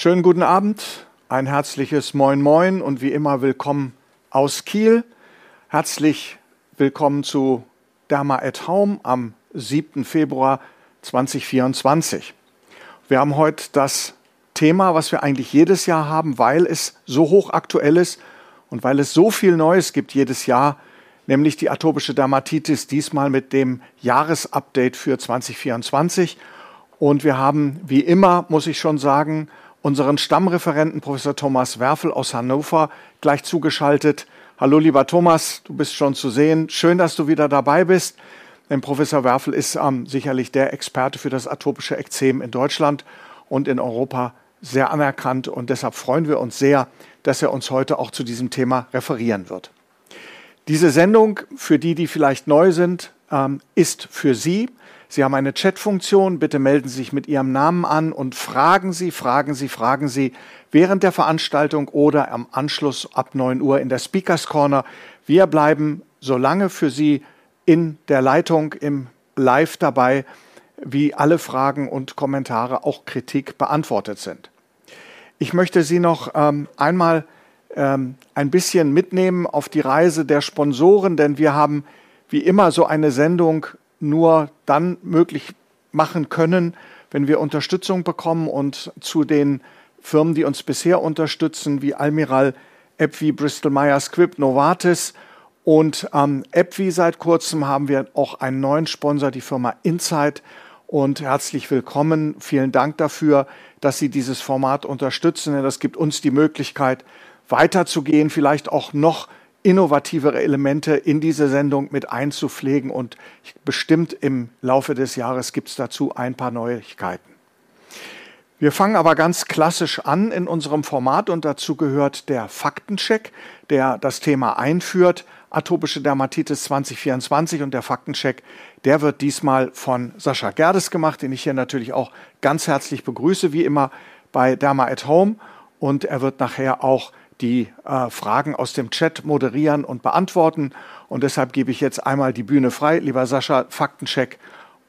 Schönen guten Abend, ein herzliches Moin Moin und wie immer willkommen aus Kiel. Herzlich willkommen zu Derma at Home am 7. Februar 2024. Wir haben heute das Thema, was wir eigentlich jedes Jahr haben, weil es so hochaktuell ist und weil es so viel Neues gibt jedes Jahr, nämlich die atopische Dermatitis, diesmal mit dem Jahresupdate für 2024. Und wir haben, wie immer, muss ich schon sagen, unseren Stammreferenten Professor Thomas Werfel aus Hannover gleich zugeschaltet. Hallo lieber Thomas, du bist schon zu sehen. Schön, dass du wieder dabei bist. Denn Professor Werfel ist ähm, sicherlich der Experte für das atopische Ekzem in Deutschland und in Europa sehr anerkannt. Und deshalb freuen wir uns sehr, dass er uns heute auch zu diesem Thema referieren wird. Diese Sendung, für die, die vielleicht neu sind, ähm, ist für Sie. Sie haben eine Chatfunktion. Bitte melden Sie sich mit Ihrem Namen an und fragen Sie, fragen Sie, fragen Sie während der Veranstaltung oder am Anschluss ab 9 Uhr in der Speakers Corner. Wir bleiben so lange für Sie in der Leitung, im Live dabei, wie alle Fragen und Kommentare, auch Kritik beantwortet sind. Ich möchte Sie noch ähm, einmal ähm, ein bisschen mitnehmen auf die Reise der Sponsoren, denn wir haben wie immer so eine Sendung nur dann möglich machen können, wenn wir Unterstützung bekommen und zu den Firmen, die uns bisher unterstützen, wie Almiral, EPVI, Bristol Myers Squibb, Novartis und ähm, EPVI seit kurzem haben wir auch einen neuen Sponsor, die Firma Insight. Und herzlich willkommen. Vielen Dank dafür, dass Sie dieses Format unterstützen. Denn das gibt uns die Möglichkeit, weiterzugehen, vielleicht auch noch innovativere Elemente in diese Sendung mit einzupflegen. Und bestimmt im Laufe des Jahres gibt es dazu ein paar Neuigkeiten. Wir fangen aber ganz klassisch an in unserem Format und dazu gehört der Faktencheck, der das Thema einführt. Atopische Dermatitis 2024 und der Faktencheck, der wird diesmal von Sascha Gerdes gemacht, den ich hier natürlich auch ganz herzlich begrüße, wie immer bei Derma at Home. Und er wird nachher auch die äh, Fragen aus dem Chat moderieren und beantworten. Und deshalb gebe ich jetzt einmal die Bühne frei. Lieber Sascha, Faktencheck.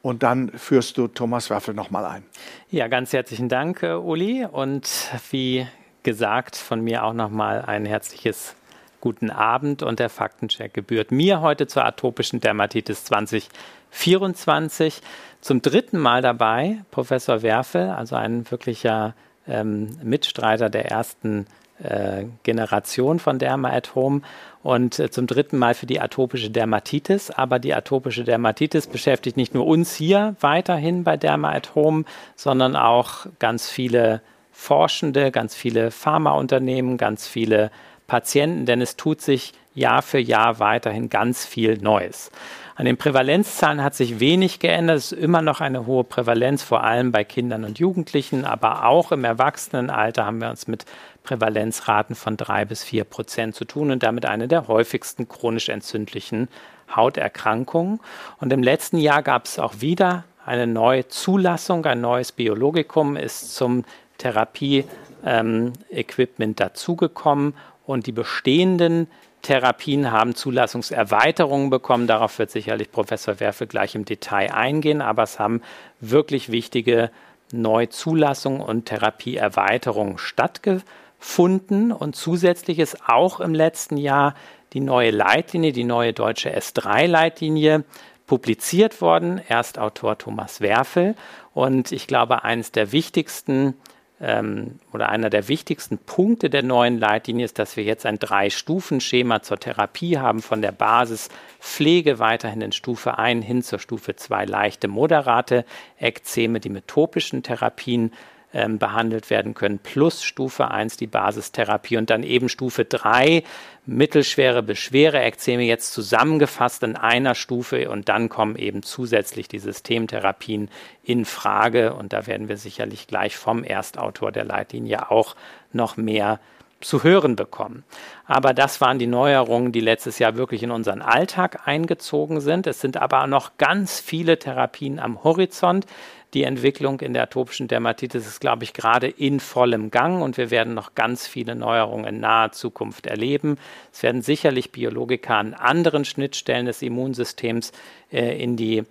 Und dann führst du Thomas Werfel nochmal ein. Ja, ganz herzlichen Dank, äh, Uli. Und wie gesagt, von mir auch nochmal ein herzliches guten Abend. Und der Faktencheck gebührt mir heute zur atopischen Dermatitis 2024. Zum dritten Mal dabei Professor Werfel, also ein wirklicher ähm, Mitstreiter der ersten äh, Generation von Derma at Home und äh, zum dritten Mal für die atopische Dermatitis. Aber die atopische Dermatitis beschäftigt nicht nur uns hier weiterhin bei Derma at Home, sondern auch ganz viele Forschende, ganz viele Pharmaunternehmen, ganz viele Patienten, denn es tut sich Jahr für Jahr weiterhin ganz viel Neues. An den Prävalenzzahlen hat sich wenig geändert. Es ist immer noch eine hohe Prävalenz, vor allem bei Kindern und Jugendlichen, aber auch im Erwachsenenalter haben wir uns mit Prävalenzraten von drei bis vier Prozent zu tun und damit eine der häufigsten chronisch entzündlichen Hauterkrankungen. Und im letzten Jahr gab es auch wieder eine neue Zulassung, ein neues Biologikum ist zum Therapie-Equipment ähm, dazugekommen und die bestehenden Therapien haben Zulassungserweiterungen bekommen. Darauf wird sicherlich Professor Werfe gleich im Detail eingehen, aber es haben wirklich wichtige Neuzulassungen und Therapieerweiterungen stattgefunden. Und zusätzlich ist auch im letzten Jahr die neue Leitlinie, die neue deutsche S3-Leitlinie publiziert worden. Erstautor Thomas Werfel. Und ich glaube, eines der wichtigsten ähm, oder einer der wichtigsten Punkte der neuen Leitlinie ist, dass wir jetzt ein Drei-Stufen-Schema zur Therapie haben, von der Basis Pflege weiterhin in Stufe 1 hin zur Stufe 2 leichte, moderate Ekzeme, die mit topischen Therapien ähm, behandelt werden können, plus Stufe 1 die Basistherapie und dann eben Stufe 3 mittelschwere bis Ekzeme jetzt zusammengefasst in einer Stufe und dann kommen eben zusätzlich die Systemtherapien in Frage. Und da werden wir sicherlich gleich vom Erstautor der Leitlinie auch noch mehr zu hören bekommen. Aber das waren die Neuerungen, die letztes Jahr wirklich in unseren Alltag eingezogen sind. Es sind aber noch ganz viele Therapien am Horizont. Die Entwicklung in der atopischen Dermatitis ist, glaube ich, gerade in vollem Gang und wir werden noch ganz viele Neuerungen in naher Zukunft erleben. Es werden sicherlich Biologika an anderen Schnittstellen des Immunsystems äh, in die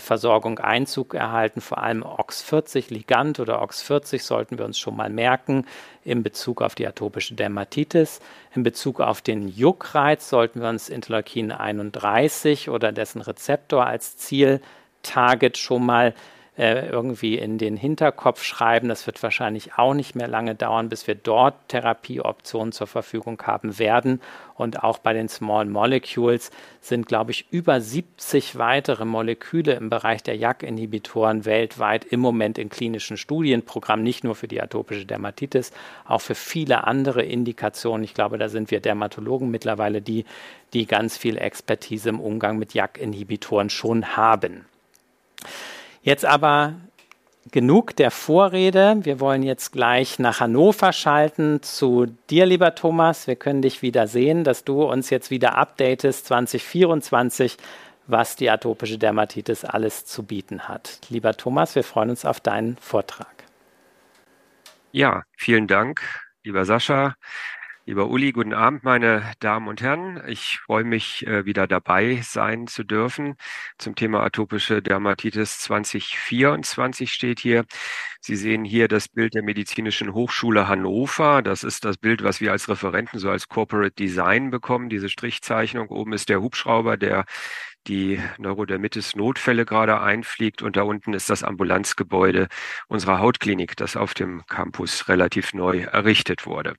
Versorgung Einzug erhalten. Vor allem OX40 Ligand oder OX40 sollten wir uns schon mal merken in Bezug auf die atopische Dermatitis. In Bezug auf den Juckreiz sollten wir uns Interleukin 31 oder dessen Rezeptor als Zieltarget schon mal äh, irgendwie in den Hinterkopf schreiben. Das wird wahrscheinlich auch nicht mehr lange dauern, bis wir dort Therapieoptionen zur Verfügung haben werden. Und auch bei den Small Molecules sind, glaube ich, über 70 weitere Moleküle im Bereich der JAK-Inhibitoren weltweit im Moment in klinischen Studienprogrammen, nicht nur für die atopische Dermatitis, auch für viele andere Indikationen. Ich glaube, da sind wir Dermatologen mittlerweile die, die ganz viel Expertise im Umgang mit JAK-Inhibitoren schon haben. Jetzt aber genug der Vorrede. Wir wollen jetzt gleich nach Hannover schalten zu dir, lieber Thomas. Wir können dich wieder sehen, dass du uns jetzt wieder updatest 2024, was die atopische Dermatitis alles zu bieten hat. Lieber Thomas, wir freuen uns auf deinen Vortrag. Ja, vielen Dank, lieber Sascha. Lieber Uli, guten Abend, meine Damen und Herren. Ich freue mich, äh, wieder dabei sein zu dürfen. Zum Thema atopische Dermatitis 2024 steht hier. Sie sehen hier das Bild der Medizinischen Hochschule Hannover. Das ist das Bild, was wir als Referenten so als Corporate Design bekommen. Diese Strichzeichnung. Oben ist der Hubschrauber, der die Neurodermitis-Notfälle gerade einfliegt und da unten ist das Ambulanzgebäude unserer Hautklinik, das auf dem Campus relativ neu errichtet wurde.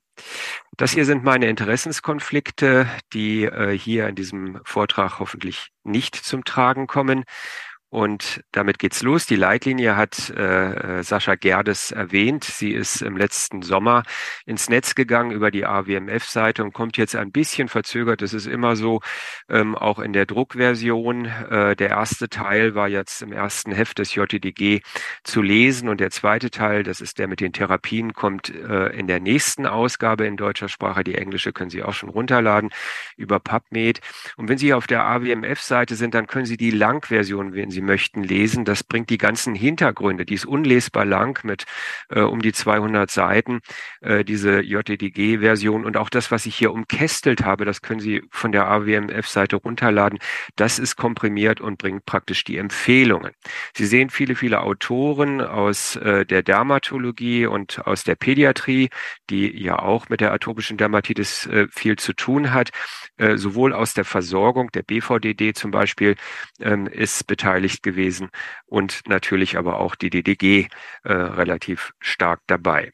Das hier sind meine Interessenskonflikte, die äh, hier in diesem Vortrag hoffentlich nicht zum Tragen kommen. Und damit geht's los. Die Leitlinie hat äh, äh Sascha Gerdes erwähnt. Sie ist im letzten Sommer ins Netz gegangen über die AWMF-Seite und kommt jetzt ein bisschen verzögert. Das ist immer so, ähm, auch in der Druckversion. Äh, der erste Teil war jetzt im ersten Heft des JTDG zu lesen und der zweite Teil, das ist der mit den Therapien, kommt äh, in der nächsten Ausgabe in deutscher Sprache. Die englische können Sie auch schon runterladen über PubMed. Und wenn Sie auf der AWMF-Seite sind, dann können Sie die Langversion, wenn Sie möchten, lesen. Das bringt die ganzen Hintergründe, die ist unlesbar lang mit äh, um die 200 Seiten, äh, diese JDG-Version und auch das, was ich hier umkästelt habe, das können Sie von der AWMF-Seite runterladen. Das ist komprimiert und bringt praktisch die Empfehlungen. Sie sehen viele, viele Autoren aus äh, der Dermatologie und aus der Pädiatrie, die ja auch mit der atopischen Dermatitis äh, viel zu tun hat. Äh, sowohl aus der Versorgung, der BVDD zum Beispiel, ähm, ist beteiligt beteiligt gewesen und natürlich aber auch die DDG äh, relativ stark dabei.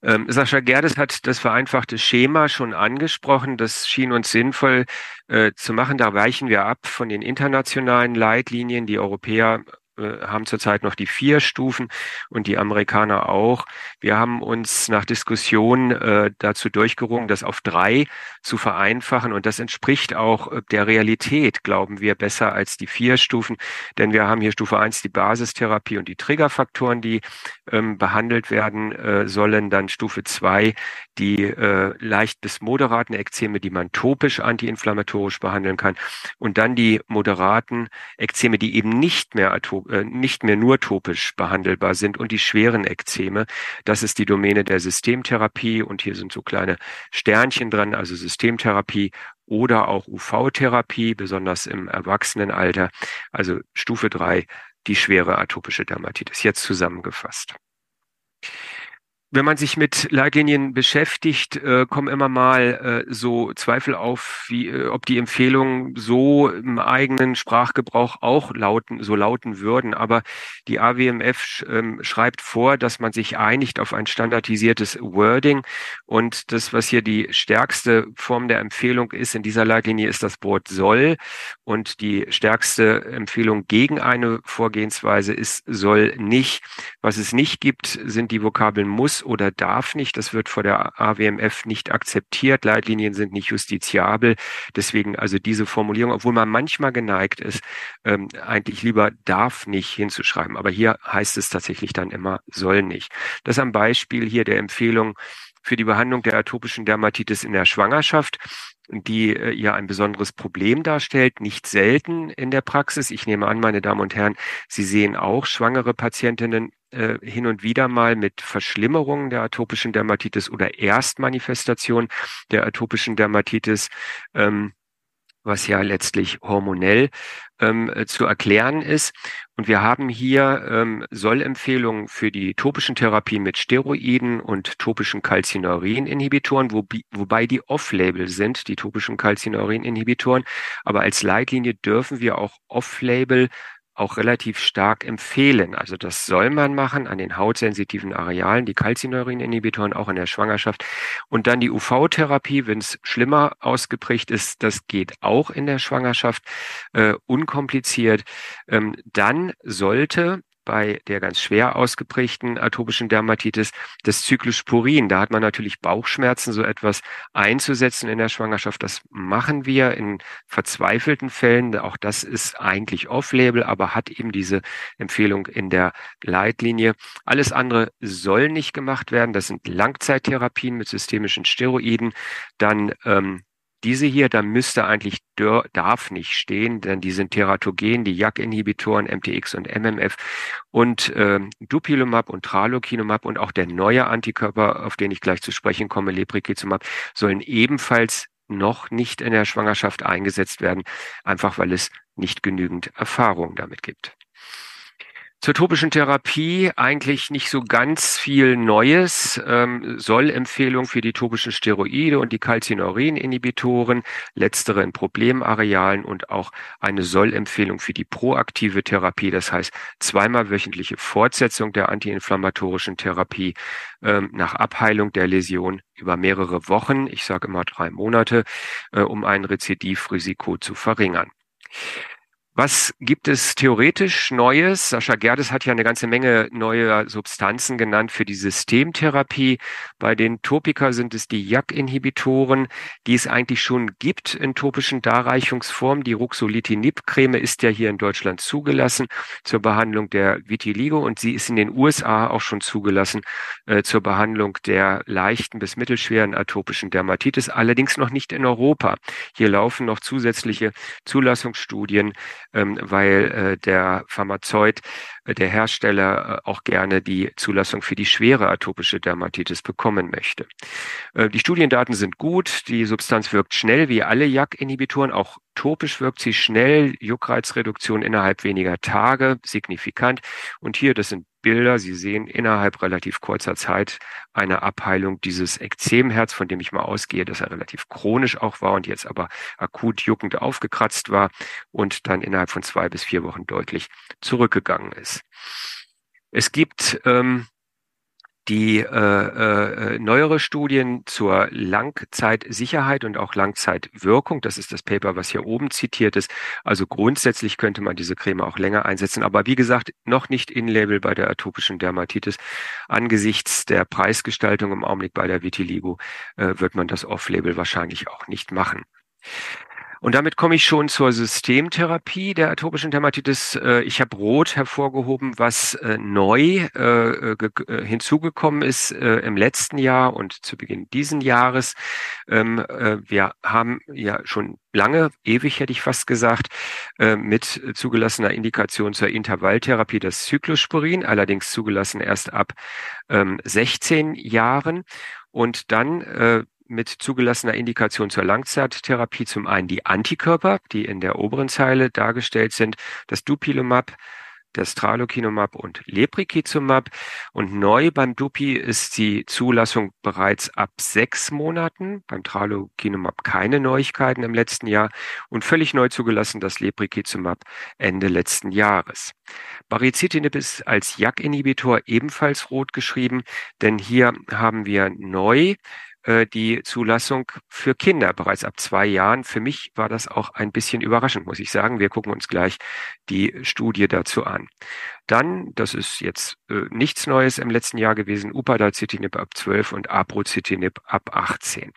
Ähm, Sascha Gerdes hat das vereinfachte Schema schon angesprochen. Das schien uns sinnvoll äh, zu machen. Da weichen wir ab von den internationalen Leitlinien. Die Europäer haben zurzeit noch die vier Stufen und die Amerikaner auch. Wir haben uns nach Diskussion äh, dazu durchgerungen, das auf drei zu vereinfachen. Und das entspricht auch äh, der Realität, glauben wir, besser als die vier Stufen, denn wir haben hier Stufe eins die Basistherapie und die Triggerfaktoren, die ähm, behandelt werden äh, sollen, dann Stufe zwei die äh, leicht bis moderaten Ekzeme, die man topisch antiinflammatorisch behandeln kann und dann die moderaten Ekzeme, die eben nicht mehr äh, nicht mehr nur topisch behandelbar sind und die schweren Ekzeme. Das ist die Domäne der Systemtherapie und hier sind so kleine Sternchen dran, also Systemtherapie oder auch UV-Therapie, besonders im Erwachsenenalter. Also Stufe drei die schwere atopische Dermatitis. Jetzt zusammengefasst wenn man sich mit Leitlinien beschäftigt, äh, kommen immer mal äh, so Zweifel auf, wie, äh, ob die Empfehlungen so im eigenen Sprachgebrauch auch lauten, so lauten würden. Aber die AWMF sch, ähm, schreibt vor, dass man sich einigt auf ein standardisiertes Wording. Und das, was hier die stärkste Form der Empfehlung ist in dieser Leitlinie, ist das Wort soll. Und die stärkste Empfehlung gegen eine Vorgehensweise ist soll nicht. Was es nicht gibt, sind die Vokabeln muss oder darf nicht. Das wird vor der AWMF nicht akzeptiert. Leitlinien sind nicht justiziabel. Deswegen also diese Formulierung, obwohl man manchmal geneigt ist, ähm, eigentlich lieber darf nicht hinzuschreiben. Aber hier heißt es tatsächlich dann immer soll nicht. Das am Beispiel hier der Empfehlung für die Behandlung der atopischen Dermatitis in der Schwangerschaft die äh, ja ein besonderes Problem darstellt, nicht selten in der Praxis. Ich nehme an, meine Damen und Herren, Sie sehen auch schwangere Patientinnen äh, hin und wieder mal mit Verschlimmerungen der atopischen Dermatitis oder Erstmanifestation der atopischen Dermatitis. Ähm, was ja letztlich hormonell ähm, zu erklären ist. Und wir haben hier ähm, Sollempfehlungen für die topischen Therapien mit Steroiden und topischen Calcineurin-Inhibitoren, wo, wobei die off-label sind, die topischen Calcineurin-Inhibitoren. Aber als Leitlinie dürfen wir auch off-label auch relativ stark empfehlen. Also das soll man machen an den hautsensitiven Arealen, die Calcineurin-Inhibitoren auch in der Schwangerschaft. Und dann die UV-Therapie, wenn es schlimmer ausgeprägt ist, das geht auch in der Schwangerschaft äh, unkompliziert. Ähm, dann sollte bei der ganz schwer ausgeprägten atopischen Dermatitis das Cyclosporin. Da hat man natürlich Bauchschmerzen, so etwas einzusetzen in der Schwangerschaft. Das machen wir in verzweifelten Fällen. Auch das ist eigentlich off-label, aber hat eben diese Empfehlung in der Leitlinie. Alles andere soll nicht gemacht werden. Das sind Langzeittherapien mit systemischen Steroiden. Dann ähm, diese hier, da müsste eigentlich darf nicht stehen, denn die sind teratogen, die JAK-Inhibitoren, MTX und MMF und äh, Dupilumab und Tralokinumab und auch der neue Antikörper, auf den ich gleich zu sprechen komme, Lebrikizumab, sollen ebenfalls noch nicht in der Schwangerschaft eingesetzt werden, einfach weil es nicht genügend Erfahrung damit gibt. Zur topischen Therapie eigentlich nicht so ganz viel Neues. Ähm, Sollempfehlung für die topischen Steroide und die Calcineurin-Inhibitoren, letztere in Problemarealen und auch eine Sollempfehlung für die proaktive Therapie, das heißt zweimal wöchentliche Fortsetzung der antiinflammatorischen Therapie ähm, nach Abheilung der Läsion über mehrere Wochen, ich sage immer drei Monate, äh, um ein Rezidivrisiko zu verringern. Was gibt es theoretisch Neues? Sascha Gerdes hat ja eine ganze Menge neue Substanzen genannt für die Systemtherapie. Bei den Topika sind es die JAK-Inhibitoren, die es eigentlich schon gibt in topischen Darreichungsformen. Die Ruxolitinib-Creme ist ja hier in Deutschland zugelassen zur Behandlung der Vitiligo und sie ist in den USA auch schon zugelassen äh, zur Behandlung der leichten bis mittelschweren atopischen Dermatitis, allerdings noch nicht in Europa. Hier laufen noch zusätzliche Zulassungsstudien ähm, weil äh, der Pharmazeut, der Hersteller äh, auch gerne die Zulassung für die schwere atopische Dermatitis bekommen möchte. Äh, die Studiendaten sind gut, die Substanz wirkt schnell wie alle JAK-Inhibitoren, auch topisch wirkt sie schnell, Juckreizreduktion innerhalb weniger Tage, signifikant. Und hier, das sind Bilder. Sie sehen innerhalb relativ kurzer Zeit eine Abheilung dieses Ekzemherz, von dem ich mal ausgehe, dass er relativ chronisch auch war und jetzt aber akut juckend aufgekratzt war und dann innerhalb von zwei bis vier Wochen deutlich zurückgegangen ist. Es gibt ähm, die äh, äh, neuere Studien zur Langzeitsicherheit und auch Langzeitwirkung, das ist das Paper, was hier oben zitiert ist. Also grundsätzlich könnte man diese Creme auch länger einsetzen, aber wie gesagt, noch nicht in Label bei der atopischen Dermatitis. Angesichts der Preisgestaltung im Augenblick bei der Vitiligo äh, wird man das Off-Label wahrscheinlich auch nicht machen. Und damit komme ich schon zur Systemtherapie der atopischen Dermatitis. Äh, ich habe rot hervorgehoben, was äh, neu äh, hinzugekommen ist im letzten Jahr und zu Beginn diesen Jahres. Ähm, wir haben ja schon lange, ewig hätte ich fast gesagt, mit zugelassener Indikation zur Intervalltherapie das Cyclosporin, allerdings zugelassen erst ab 16 ähm, Jahren. Und dann mit zugelassener Indikation zur Langzeittherapie zum einen die Antikörper, die in der oberen Zeile dargestellt sind, das Dupilumab, das Tralokinumab und Lebrikizumab. Und neu beim Dupi ist die Zulassung bereits ab sechs Monaten, beim Tralokinumab keine Neuigkeiten im letzten Jahr und völlig neu zugelassen das Lebrikizumab Ende letzten Jahres. Baricitinib ist als JAK-Inhibitor ebenfalls rot geschrieben, denn hier haben wir neu die Zulassung für Kinder bereits ab zwei Jahren. Für mich war das auch ein bisschen überraschend, muss ich sagen. Wir gucken uns gleich die Studie dazu an. Dann, das ist jetzt äh, nichts Neues im letzten Jahr gewesen, Upadacitinib ab 12 und Aprocitinib ab 18.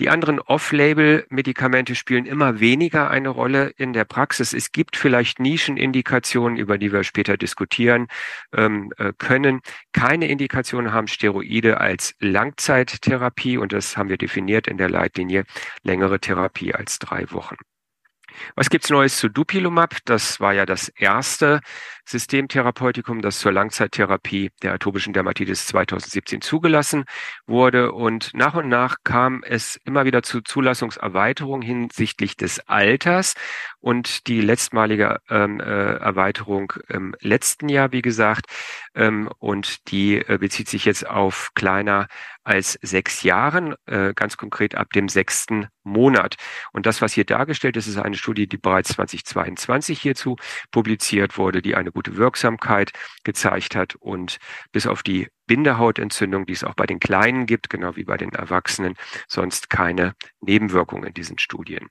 Die anderen Off-Label-Medikamente spielen immer weniger eine Rolle in der Praxis. Es gibt vielleicht Nischenindikationen, über die wir später diskutieren ähm, äh, können. Keine Indikationen haben Steroide als Langzeittherapie und das haben wir definiert in der Leitlinie längere Therapie als drei Wochen. Was gibt's Neues zu Dupilumab? Das war ja das erste Systemtherapeutikum, das zur Langzeittherapie der atopischen Dermatitis 2017 zugelassen wurde. Und nach und nach kam es immer wieder zu Zulassungserweiterungen hinsichtlich des Alters und die letztmalige ähm, äh, Erweiterung im letzten Jahr, wie gesagt, ähm, und die äh, bezieht sich jetzt auf kleiner als sechs Jahren, äh, ganz konkret ab dem sechsten Monat. Und das, was hier dargestellt ist, ist eine Studie, die bereits 2022 hierzu publiziert wurde, die eine gute Wirksamkeit gezeigt hat und bis auf die Bindehautentzündung, die es auch bei den Kleinen gibt, genau wie bei den Erwachsenen, sonst keine Nebenwirkungen in diesen Studien.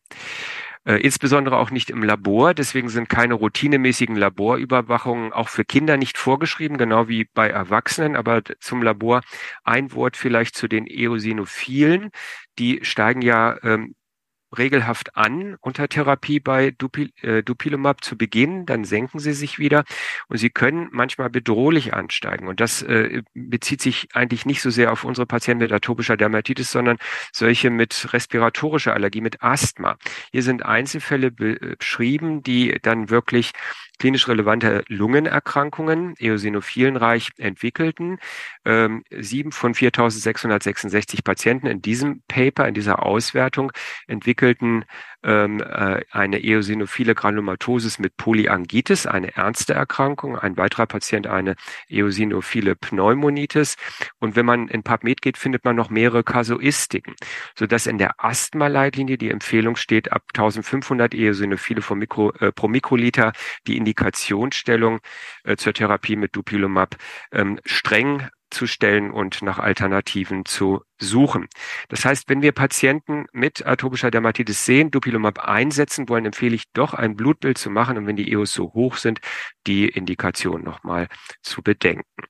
Äh, insbesondere auch nicht im Labor. Deswegen sind keine routinemäßigen Laborüberwachungen auch für Kinder nicht vorgeschrieben, genau wie bei Erwachsenen. Aber zum Labor ein Wort vielleicht zu den Eosinophilen. Die steigen ja ähm, regelhaft an unter Therapie bei Dupil äh, Dupilumab zu Beginn, dann senken sie sich wieder und sie können manchmal bedrohlich ansteigen. Und das äh, bezieht sich eigentlich nicht so sehr auf unsere Patienten mit atopischer Dermatitis, sondern solche mit respiratorischer Allergie, mit Asthma. Hier sind Einzelfälle beschrieben, die dann wirklich klinisch relevante Lungenerkrankungen, eosinophilenreich entwickelten. Ähm, sieben von 4.666 Patienten in diesem Paper, in dieser Auswertung entwickelten ähm, äh, eine eosinophile Granulomatosis mit Polyangitis, eine ernste Erkrankung. Ein weiterer Patient eine eosinophile Pneumonitis. Und wenn man in PubMed geht, findet man noch mehrere Kasuistiken, sodass in der Asthma-Leitlinie die Empfehlung steht, ab 1500 Eosinophile pro, Mikro, äh, pro Mikroliter die Indikationsstellung äh, zur Therapie mit Dupilumab ähm, streng zu stellen und nach Alternativen zu suchen. Das heißt, wenn wir Patienten mit atopischer Dermatitis sehen, Dupilumab einsetzen wollen, empfehle ich doch ein Blutbild zu machen und wenn die EOS so hoch sind, die Indikation nochmal zu bedenken.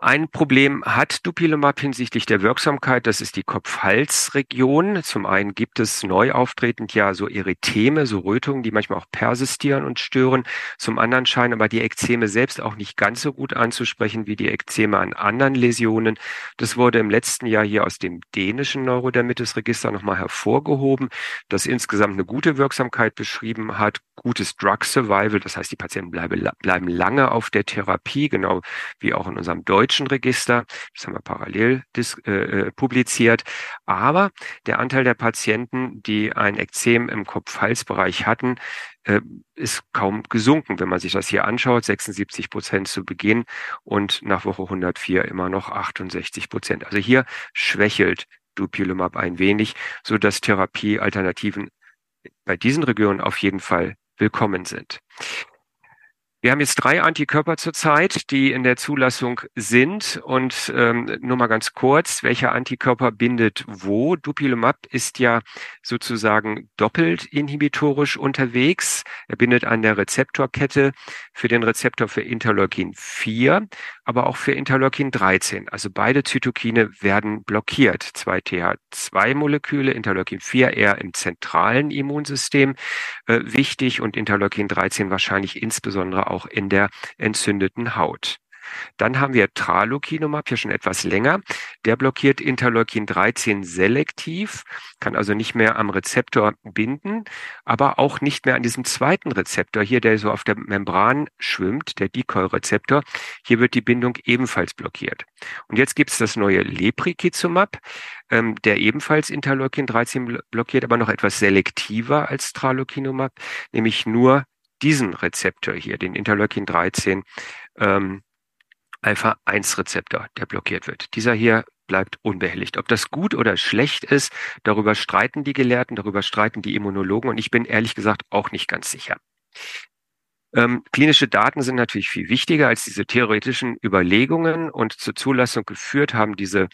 Ein Problem hat Dupilumab hinsichtlich der Wirksamkeit, das ist die Kopf-Hals-Region. Zum einen gibt es neu auftretend ja so Erytheme, so Rötungen, die manchmal auch persistieren und stören. Zum anderen scheinen aber die Ekzeme selbst auch nicht ganz so gut anzusprechen wie die Ekzeme an anderen Läsionen. Das wurde im letzten Jahr hier aus dem dänischen Neurodermitis-Register nochmal hervorgehoben, das insgesamt eine gute Wirksamkeit beschrieben hat, gutes Drug Survival, das heißt, die Patienten bleiben, bleiben lange auf der Therapie, genau wie auch in unserem deutschen Register. Das haben wir parallel äh, äh, publiziert. Aber der Anteil der Patienten, die ein Ekzem im Kopf-Hals-Bereich hatten, äh, ist kaum gesunken. Wenn man sich das hier anschaut, 76 Prozent zu Beginn und nach Woche 104 immer noch 68 Prozent. Also hier schwächelt Dupilumab ein wenig, so dass Therapiealternativen bei diesen Regionen auf jeden Fall willkommen sind. Wir haben jetzt drei Antikörper zurzeit, die in der Zulassung sind. Und ähm, nur mal ganz kurz, welcher Antikörper bindet wo? Dupilumab ist ja sozusagen doppelt inhibitorisch unterwegs. Er bindet an der Rezeptorkette für den Rezeptor für Interleukin 4, aber auch für Interleukin 13. Also beide Zytokine werden blockiert. Zwei TH2-Moleküle, Interleukin 4 eher im zentralen Immunsystem äh, wichtig und Interleukin 13 wahrscheinlich insbesondere auch in der entzündeten Haut. Dann haben wir Tralokinumab, hier schon etwas länger. Der blockiert Interleukin 13 selektiv, kann also nicht mehr am Rezeptor binden, aber auch nicht mehr an diesem zweiten Rezeptor hier, der so auf der Membran schwimmt, der Decoy-Rezeptor. Hier wird die Bindung ebenfalls blockiert. Und jetzt gibt es das neue Leprikizumab, ähm, der ebenfalls Interleukin 13 blockiert, aber noch etwas selektiver als Tralokinumab, nämlich nur diesen Rezeptor hier, den Interleukin 13 ähm, Alpha-1-Rezeptor, der blockiert wird. Dieser hier bleibt unbehelligt. Ob das gut oder schlecht ist, darüber streiten die Gelehrten, darüber streiten die Immunologen und ich bin ehrlich gesagt auch nicht ganz sicher. Ähm, klinische Daten sind natürlich viel wichtiger als diese theoretischen Überlegungen und zur Zulassung geführt haben diese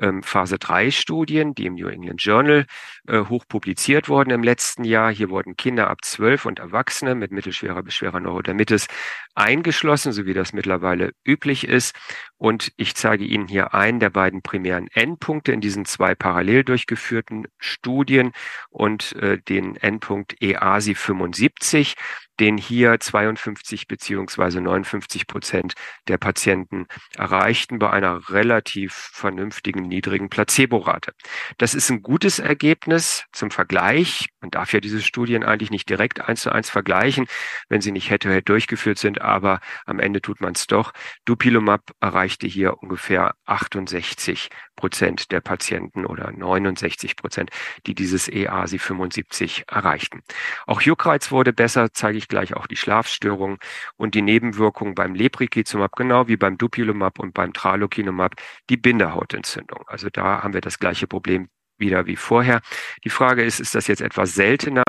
ähm, Phase 3 Studien, die im New England Journal äh, hoch publiziert wurden im letzten Jahr. Hier wurden Kinder ab 12 und Erwachsene mit mittelschwerer bis schwerer Neurodermitis eingeschlossen, so wie das mittlerweile üblich ist. Und ich zeige Ihnen hier einen der beiden primären Endpunkte in diesen zwei parallel durchgeführten Studien und äh, den Endpunkt EASI 75. den hier 52 beziehungsweise 59 Prozent der Patienten erreichten bei einer relativ vernünftigen niedrigen Placebo-Rate. Das ist ein gutes Ergebnis zum Vergleich. Man darf ja diese Studien eigentlich nicht direkt eins zu eins vergleichen, wenn sie nicht head-to-head -head durchgeführt sind, aber am Ende tut man es doch. Dupilumab erreichte hier ungefähr 68 Prozent der Patienten oder 69 Prozent, die dieses EASI 75 erreichten. Auch Juckreiz wurde besser, zeige ich gleich auch die Schlafstörungen und die Nebenwirkungen beim Lebrikizumab, genau wie beim Dupilumab und beim Tralokinumab, die Binderhautentzündung. Also da haben wir das gleiche Problem wieder wie vorher. Die Frage ist, ist das jetzt etwas seltener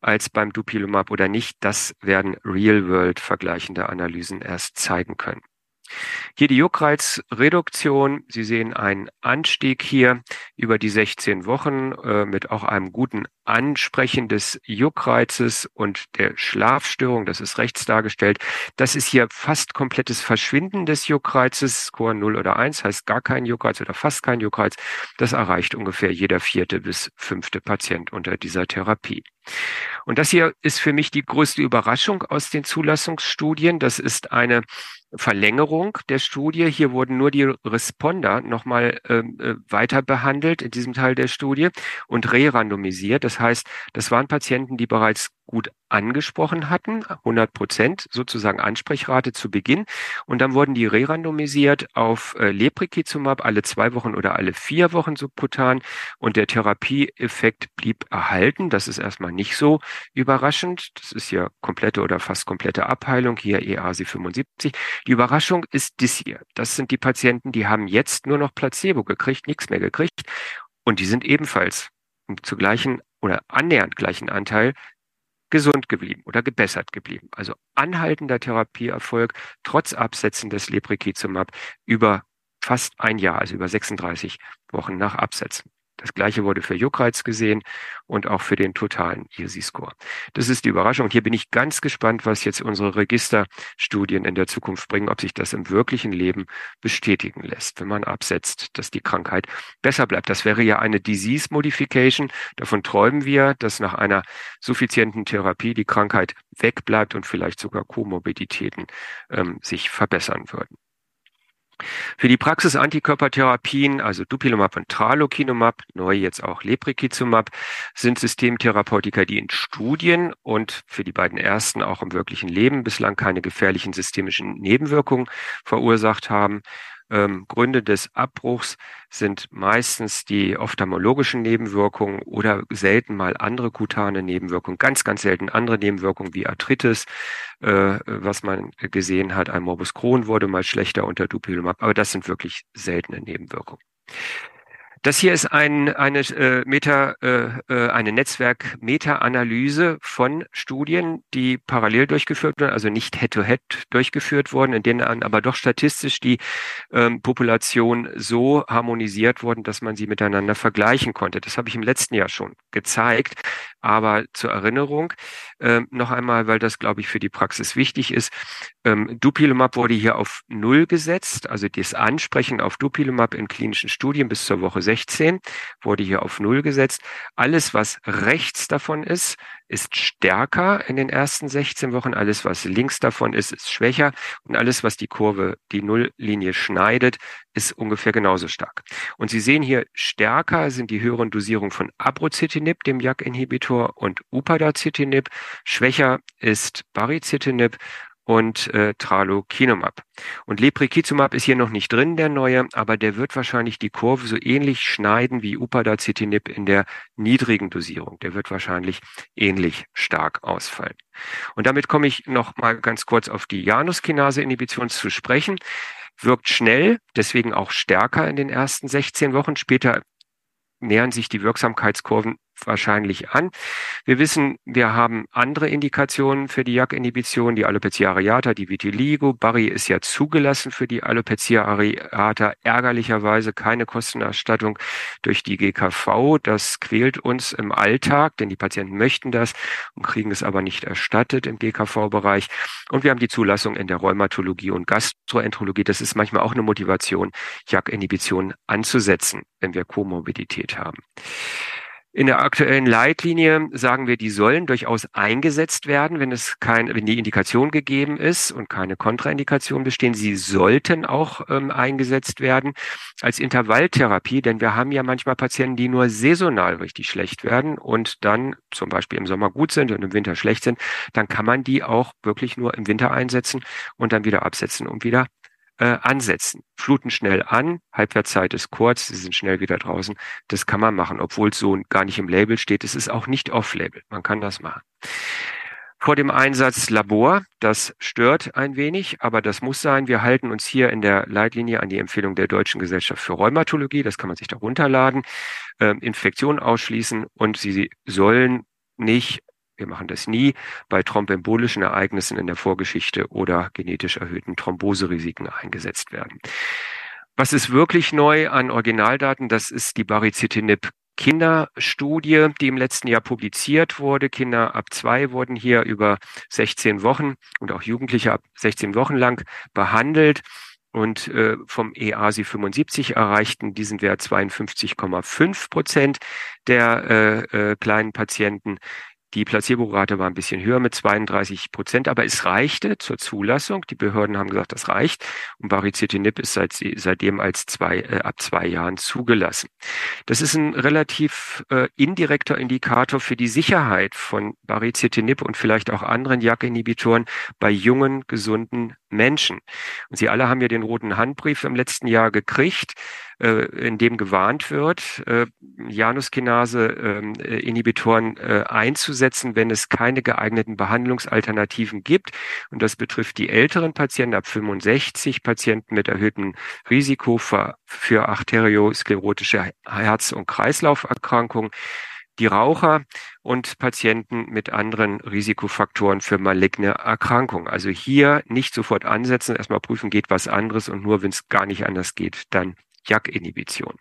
als beim Dupilumab oder nicht? Das werden Real-World vergleichende Analysen erst zeigen können. Hier die Juckreizreduktion. Sie sehen einen Anstieg hier über die 16 Wochen äh, mit auch einem guten Ansprechen des Juckreizes und der Schlafstörung. Das ist rechts dargestellt. Das ist hier fast komplettes Verschwinden des Juckreizes. Score 0 oder 1 heißt gar kein Juckreiz oder fast kein Juckreiz. Das erreicht ungefähr jeder vierte bis fünfte Patient unter dieser Therapie. Und das hier ist für mich die größte Überraschung aus den Zulassungsstudien. Das ist eine Verlängerung der Studie. Hier wurden nur die Responder nochmal ähm, äh, weiter behandelt in diesem Teil der Studie und re-randomisiert. Das heißt, das waren Patienten, die bereits gut angesprochen hatten, 100 Prozent sozusagen Ansprechrate zu Beginn. Und dann wurden die re-randomisiert auf äh, Lebrikizumab alle zwei Wochen oder alle vier Wochen subkutan. Und der Therapieeffekt blieb erhalten. Das ist erstmal nicht so überraschend. Das ist ja komplette oder fast komplette Abheilung, hier EASI 75. Die Überraschung ist dies hier. Das sind die Patienten, die haben jetzt nur noch Placebo gekriegt, nichts mehr gekriegt. Und die sind ebenfalls zu gleichen oder annähernd gleichen Anteil gesund geblieben oder gebessert geblieben. Also anhaltender Therapieerfolg trotz Absetzen des Lebrikizumab über fast ein Jahr, also über 36 Wochen nach Absetzen. Das gleiche wurde für Juckreiz gesehen und auch für den totalen IRSI-Score. Das ist die Überraschung. Hier bin ich ganz gespannt, was jetzt unsere Registerstudien in der Zukunft bringen, ob sich das im wirklichen Leben bestätigen lässt, wenn man absetzt, dass die Krankheit besser bleibt. Das wäre ja eine Disease Modification. Davon träumen wir, dass nach einer suffizienten Therapie die Krankheit wegbleibt und vielleicht sogar Komorbiditäten ähm, sich verbessern würden. Für die Praxis Antikörpertherapien, also Dupilumab und Tralokinumab, neu jetzt auch Lebrikizumab, sind Systemtherapeutika, die in Studien und für die beiden ersten auch im wirklichen Leben bislang keine gefährlichen systemischen Nebenwirkungen verursacht haben. Ähm, Gründe des Abbruchs sind meistens die ophthalmologischen Nebenwirkungen oder selten mal andere kutane Nebenwirkungen, ganz, ganz selten andere Nebenwirkungen wie Arthritis, äh, was man gesehen hat. Ein Morbus Crohn wurde mal schlechter unter Dupilumab, aber das sind wirklich seltene Nebenwirkungen. Das hier ist ein, eine äh, Meta, äh, äh, eine Netzwerk-Meta-Analyse von Studien, die parallel durchgeführt wurden, also nicht Head-to-Head -head durchgeführt wurden, in denen aber doch statistisch die ähm, Population so harmonisiert wurden, dass man sie miteinander vergleichen konnte. Das habe ich im letzten Jahr schon gezeigt. Aber zur Erinnerung äh, noch einmal, weil das, glaube ich, für die Praxis wichtig ist. Ähm, Dupilumab wurde hier auf Null gesetzt, also das Ansprechen auf Dupilumab in klinischen Studien bis zur Woche 16 wurde hier auf Null gesetzt. Alles, was rechts davon ist, ist stärker in den ersten 16 Wochen. Alles, was links davon ist, ist schwächer. Und alles, was die Kurve, die Nulllinie schneidet, ist ungefähr genauso stark. Und Sie sehen hier, stärker sind die höheren Dosierungen von Abrocitinib, dem JAK-Inhibitor, und Upadacitinib. Schwächer ist Baricitinib und äh, Tralokinumab. Und Lebrikizumab ist hier noch nicht drin, der neue, aber der wird wahrscheinlich die Kurve so ähnlich schneiden wie Upadacitinib in der niedrigen Dosierung. Der wird wahrscheinlich ähnlich stark ausfallen. Und damit komme ich noch mal ganz kurz auf die Januskinase-Inhibition zu sprechen. Wirkt schnell, deswegen auch stärker in den ersten 16 Wochen. Später nähern sich die Wirksamkeitskurven wahrscheinlich an. Wir wissen, wir haben andere Indikationen für die JAK-Inhibition, die Alopecia areata, die Vitiligo. Barry ist ja zugelassen für die Alopecia areata. Ärgerlicherweise keine Kostenerstattung durch die GKV. Das quält uns im Alltag, denn die Patienten möchten das und kriegen es aber nicht erstattet im GKV-Bereich. Und wir haben die Zulassung in der Rheumatologie und Gastroenterologie. Das ist manchmal auch eine Motivation, JAK-Inhibition anzusetzen, wenn wir Komorbidität haben. In der aktuellen Leitlinie sagen wir, die sollen durchaus eingesetzt werden, wenn es kein, wenn die Indikation gegeben ist und keine Kontraindikation bestehen. Sie sollten auch ähm, eingesetzt werden als Intervalltherapie, denn wir haben ja manchmal Patienten, die nur saisonal richtig schlecht werden und dann zum Beispiel im Sommer gut sind und im Winter schlecht sind. Dann kann man die auch wirklich nur im Winter einsetzen und dann wieder absetzen, um wieder äh, ansetzen. Fluten schnell an, Halbwertszeit ist kurz, sie sind schnell wieder draußen. Das kann man machen, obwohl es so gar nicht im Label steht. Es ist auch nicht off-Label. Man kann das machen. Vor dem Einsatz Labor, das stört ein wenig, aber das muss sein. Wir halten uns hier in der Leitlinie an die Empfehlung der Deutschen Gesellschaft für Rheumatologie, das kann man sich da runterladen, äh, Infektionen ausschließen und sie sollen nicht wir machen das nie bei thromboembolischen Ereignissen in der Vorgeschichte oder genetisch erhöhten Thromboserisiken eingesetzt werden. Was ist wirklich neu an Originaldaten? Das ist die Baricitinib Kinderstudie, die im letzten Jahr publiziert wurde. Kinder ab zwei wurden hier über 16 Wochen und auch Jugendliche ab 16 Wochen lang behandelt und äh, vom EASI 75 erreichten diesen Wert 52,5 Prozent der äh, äh, kleinen Patienten. Die Placebo-Rate war ein bisschen höher mit 32 Prozent, aber es reichte zur Zulassung. Die Behörden haben gesagt, das reicht. Und Baricitinib ist seit, seitdem als zwei, äh, ab zwei Jahren zugelassen. Das ist ein relativ äh, indirekter Indikator für die Sicherheit von Baricitinib und vielleicht auch anderen JAK-Inhibitoren bei jungen, gesunden Menschen. Und Sie alle haben ja den roten Handbrief im letzten Jahr gekriegt äh, in dem gewarnt wird, äh, Januskinase-Inhibitoren ähm, äh, einzusetzen, wenn es keine geeigneten Behandlungsalternativen gibt. Und das betrifft die älteren Patienten ab 65, Patienten mit erhöhtem Risiko für, für arteriosklerotische Herz- und Kreislauferkrankungen die Raucher und Patienten mit anderen Risikofaktoren für maligne Erkrankungen. Also hier nicht sofort ansetzen, erstmal prüfen, geht was anderes und nur wenn es gar nicht anders geht, dann JAK-Inhibition.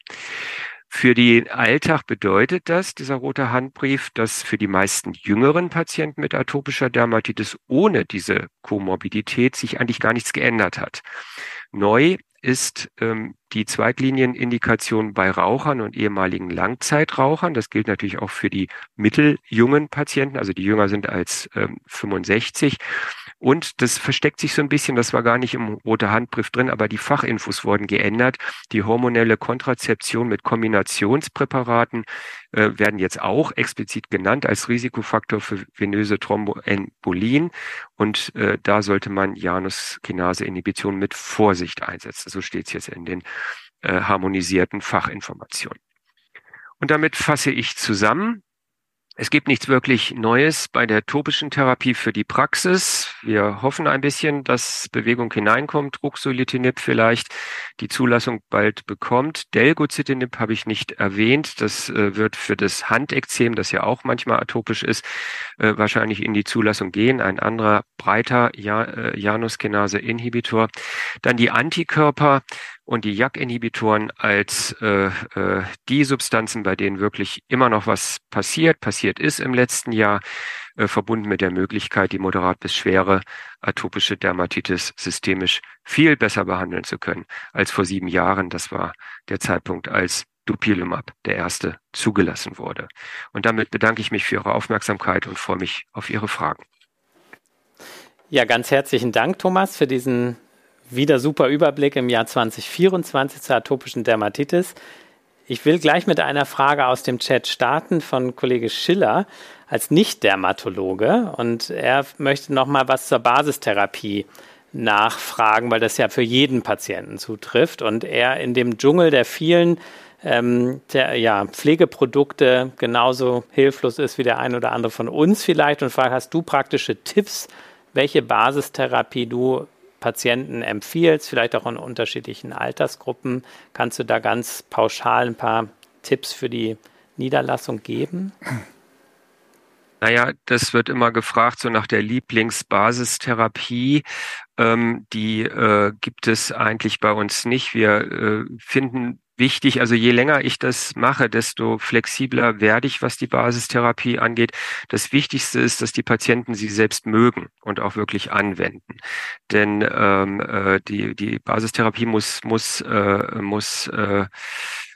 Für den Alltag bedeutet das, dieser rote Handbrief, dass für die meisten jüngeren Patienten mit atopischer Dermatitis ohne diese Komorbidität sich eigentlich gar nichts geändert hat. Neu ist ähm, die Zweitlinienindikation bei Rauchern und ehemaligen Langzeitrauchern. Das gilt natürlich auch für die mitteljungen Patienten, also die jünger sind als ähm, 65. Und das versteckt sich so ein bisschen, das war gar nicht im rote Handbrief drin, aber die Fachinfos wurden geändert. Die hormonelle Kontrazeption mit Kombinationspräparaten äh, werden jetzt auch explizit genannt als Risikofaktor für venöse Thromboembolien. Und äh, da sollte man Januskinase-Inhibition mit Vorsicht einsetzen. So steht es jetzt in den äh, harmonisierten Fachinformationen. Und damit fasse ich zusammen. Es gibt nichts wirklich Neues bei der topischen Therapie für die Praxis. Wir hoffen ein bisschen, dass Bewegung hineinkommt, Ruxolitinib vielleicht die Zulassung bald bekommt. Delgocitinib habe ich nicht erwähnt. Das äh, wird für das Handekzem, das ja auch manchmal atopisch ist, äh, wahrscheinlich in die Zulassung gehen. Ein anderer breiter ja äh, Januskinase-Inhibitor. Dann die Antikörper und die JAK-Inhibitoren als äh, äh, die Substanzen, bei denen wirklich immer noch was passiert, passiert ist im letzten Jahr, äh, verbunden mit der Möglichkeit, die moderat bis schwere atopische Dermatitis systemisch viel besser behandeln zu können als vor sieben Jahren. Das war der Zeitpunkt, als Dupilumab, der erste, zugelassen wurde. Und damit bedanke ich mich für Ihre Aufmerksamkeit und freue mich auf Ihre Fragen. Ja, ganz herzlichen Dank, Thomas, für diesen wieder super Überblick im Jahr 2024 zur atopischen Dermatitis. Ich will gleich mit einer Frage aus dem Chat starten von Kollege Schiller als Nicht-Dermatologe und er möchte noch mal was zur Basistherapie nachfragen, weil das ja für jeden Patienten zutrifft und er in dem Dschungel der vielen ähm, der, ja, Pflegeprodukte genauso hilflos ist wie der ein oder andere von uns vielleicht und fragt, hast du praktische Tipps, welche Basistherapie du Patienten empfiehlst, vielleicht auch in unterschiedlichen Altersgruppen. Kannst du da ganz pauschal ein paar Tipps für die Niederlassung geben? Naja, das wird immer gefragt, so nach der Lieblingsbasistherapie. Ähm, die äh, gibt es eigentlich bei uns nicht. Wir äh, finden wichtig. Also je länger ich das mache, desto flexibler werde ich, was die Basistherapie angeht. Das Wichtigste ist, dass die Patienten sie selbst mögen und auch wirklich anwenden. Denn ähm, äh, die, die Basistherapie muss, muss, äh, muss äh,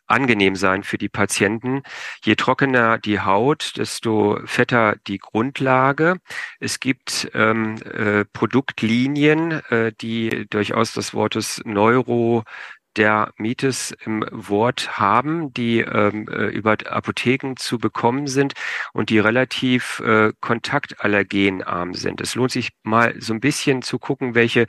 angenehm sein für die Patienten. Je trockener die Haut, desto fetter die Grundlage. Es gibt ähm, äh, Produktlinien, äh, die durchaus das Wortes Neuro der Mites im Wort haben, die ähm, äh, über Apotheken zu bekommen sind und die relativ äh, kontaktallergenarm sind. Es lohnt sich mal so ein bisschen zu gucken, welche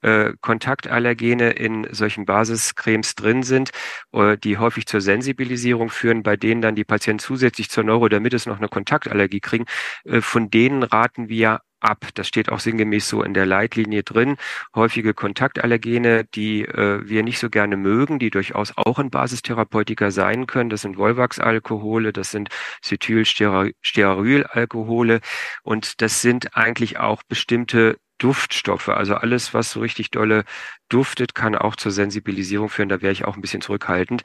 äh, Kontaktallergene in solchen Basiscremes drin sind, äh, die häufig zur Sensibilisierung führen, bei denen dann die Patienten zusätzlich zur Neurodermitis noch eine Kontaktallergie kriegen. Äh, von denen raten wir ab. Das steht auch sinngemäß so in der Leitlinie drin. Häufige Kontaktallergene, die äh, wir nicht so gerne mögen, die durchaus auch in Basistherapeutika sein können. Das sind Volvax-Alkohole, das sind Cetylstearylalkohole und das sind eigentlich auch bestimmte Duftstoffe. Also alles, was so richtig dolle duftet, kann auch zur Sensibilisierung führen. Da wäre ich auch ein bisschen zurückhaltend.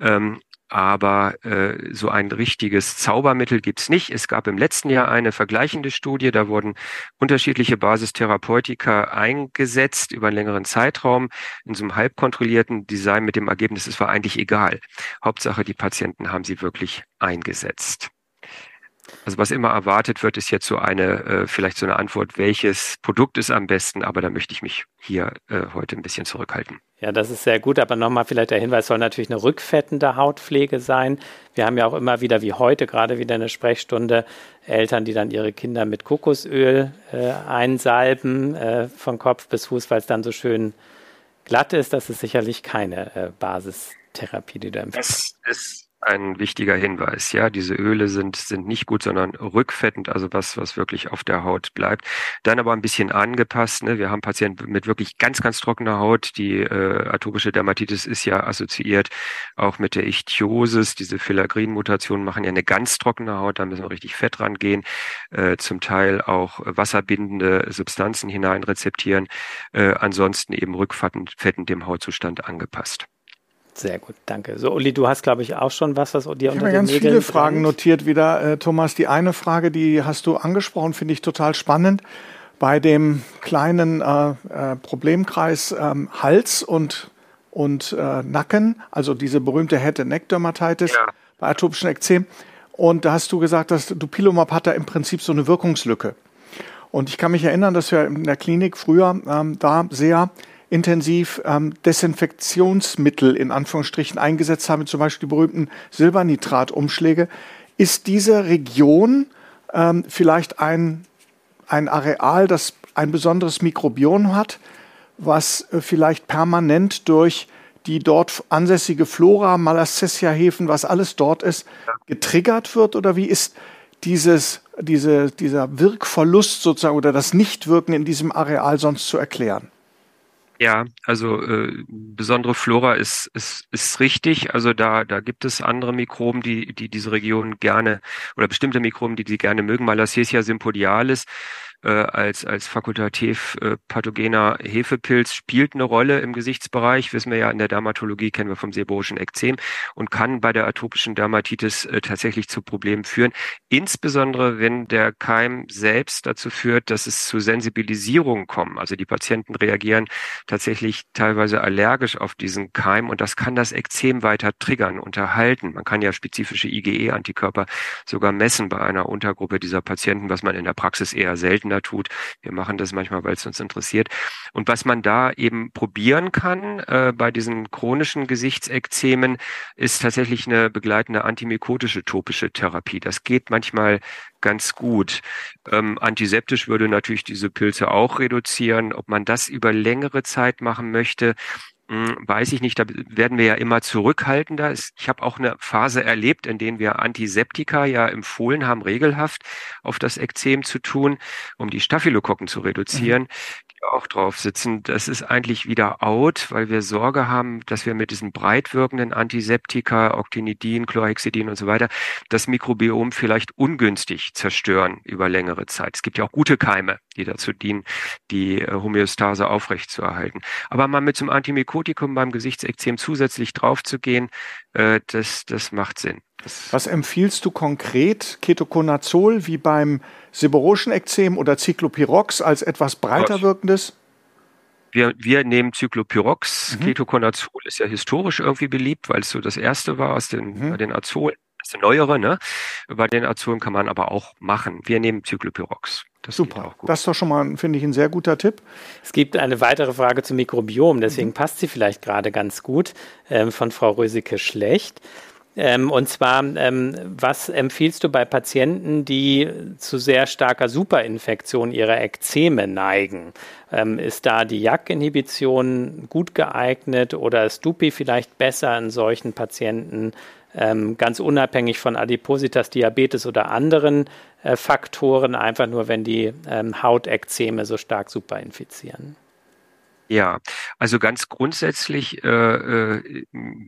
Ähm, aber äh, so ein richtiges Zaubermittel gibt's nicht. Es gab im letzten Jahr eine vergleichende Studie, da wurden unterschiedliche Basistherapeutika eingesetzt über einen längeren Zeitraum in so einem halbkontrollierten Design mit dem Ergebnis, es war eigentlich egal. Hauptsache, die Patienten haben sie wirklich eingesetzt. Also was immer erwartet wird, ist jetzt so eine, äh, vielleicht so eine Antwort, welches Produkt ist am besten, aber da möchte ich mich hier äh, heute ein bisschen zurückhalten. Ja, das ist sehr gut, aber nochmal vielleicht der Hinweis, soll natürlich eine rückfettende Hautpflege sein. Wir haben ja auch immer wieder, wie heute gerade wieder eine Sprechstunde, Eltern, die dann ihre Kinder mit Kokosöl äh, einsalben, äh, von Kopf bis Fuß, weil es dann so schön glatt ist. Das ist sicherlich keine äh, Basistherapie, die du empfiehlst. Es ein wichtiger Hinweis. Ja, diese Öle sind, sind nicht gut, sondern rückfettend, also was, was wirklich auf der Haut bleibt. Dann aber ein bisschen angepasst. Ne? Wir haben Patienten mit wirklich ganz, ganz trockener Haut. Die äh, atopische Dermatitis ist ja assoziiert auch mit der Ichthyosis. Diese Filaggrin-Mutationen machen ja eine ganz trockene Haut. Da müssen wir richtig Fett rangehen. Äh, zum Teil auch wasserbindende Substanzen hinein rezeptieren. Äh, ansonsten eben rückfettend dem Hautzustand angepasst. Sehr gut, danke. So, Uli, du hast, glaube ich, auch schon was, was dir ich unter den ganz Nägeln viele Fragen notiert wieder, äh, Thomas. Die eine Frage, die hast du angesprochen, finde ich total spannend. Bei dem kleinen äh, äh, Problemkreis ähm, Hals und, und äh, Nacken, also diese berühmte Head-and-Neck-Dermatitis ja. bei atopischen Ekzem. Und da hast du gesagt, dass Dupilumab hat da im Prinzip so eine Wirkungslücke. Und ich kann mich erinnern, dass wir in der Klinik früher ähm, da sehr intensiv ähm, Desinfektionsmittel in Anführungsstrichen eingesetzt haben, zum Beispiel die berühmten Silbernitratumschläge. Ist diese Region ähm, vielleicht ein, ein Areal, das ein besonderes Mikrobiom hat, was äh, vielleicht permanent durch die dort ansässige Flora, Malassezia-Hefen, was alles dort ist, getriggert wird? Oder wie ist dieses, diese, dieser Wirkverlust sozusagen oder das Nichtwirken in diesem Areal sonst zu erklären? Ja, also äh, besondere Flora ist, ist, ist richtig. Also da, da gibt es andere Mikroben, die, die diese Region gerne oder bestimmte Mikroben, die die gerne mögen. Malassezia sympodialis äh, als, als fakultativ äh, pathogener Hefepilz spielt eine Rolle im Gesichtsbereich, wissen wir ja in der Dermatologie, kennen wir vom seborrhischen Ekzem und kann bei der atopischen Dermatitis äh, tatsächlich zu Problemen führen. Insbesondere, wenn der Keim selbst dazu führt, dass es zu Sensibilisierung kommt. Also die Patienten reagieren tatsächlich teilweise allergisch auf diesen Keim und das kann das Ekzem weiter triggern, unterhalten. Man kann ja spezifische IgE-Antikörper sogar messen bei einer Untergruppe dieser Patienten, was man in der Praxis eher selten seltener tut. Wir machen das manchmal, weil es uns interessiert. Und was man da eben probieren kann äh, bei diesen chronischen Gesichtsekzemen, ist tatsächlich eine begleitende antimykotische topische Therapie. Das geht manchmal ganz gut. Ähm, antiseptisch würde natürlich diese Pilze auch reduzieren. Ob man das über längere Zeit machen möchte, weiß ich nicht, da werden wir ja immer zurückhaltender. Ich habe auch eine Phase erlebt, in denen wir Antiseptika ja empfohlen haben, regelhaft auf das Ekzem zu tun, um die Staphylokokken zu reduzieren. Mhm auch drauf sitzen, das ist eigentlich wieder out, weil wir Sorge haben, dass wir mit diesen breit wirkenden Antiseptika, Octinidin, Chlorhexidin und so weiter, das Mikrobiom vielleicht ungünstig zerstören über längere Zeit. Es gibt ja auch gute Keime, die dazu dienen, die äh, Homöostase aufrechtzuerhalten. Aber mal mit so einem Antimikotikum beim Gesichtsekzem zusätzlich draufzugehen, äh, das, das macht Sinn. Was empfiehlst du konkret? Ketoconazol wie beim seborrhoischen Ekzem oder Cyclopirox als etwas breiter wirkendes? wir, wir nehmen Cyclopyrox. Mhm. Ketoconazol ist ja historisch irgendwie beliebt, weil es so das erste war aus den, mhm. den Azolen. Das ist neuere, ne? Bei den Azolen kann man aber auch machen. Wir nehmen Cyclopyrox. Das Super. Das ist doch schon mal, finde ich, ein sehr guter Tipp. Es gibt eine weitere Frage zum Mikrobiom, deswegen mhm. passt sie vielleicht gerade ganz gut, ähm, von Frau Rösike Schlecht. Ähm, und zwar, ähm, was empfiehlst du bei Patienten, die zu sehr starker Superinfektion ihrer Ekzeme neigen? Ähm, ist da die JAK-Inhibition gut geeignet oder ist Dupi vielleicht besser in solchen Patienten, ähm, ganz unabhängig von Adipositas, Diabetes oder anderen äh, Faktoren, einfach nur wenn die ähm, Hautekzeme so stark superinfizieren? Ja, also ganz grundsätzlich äh, äh,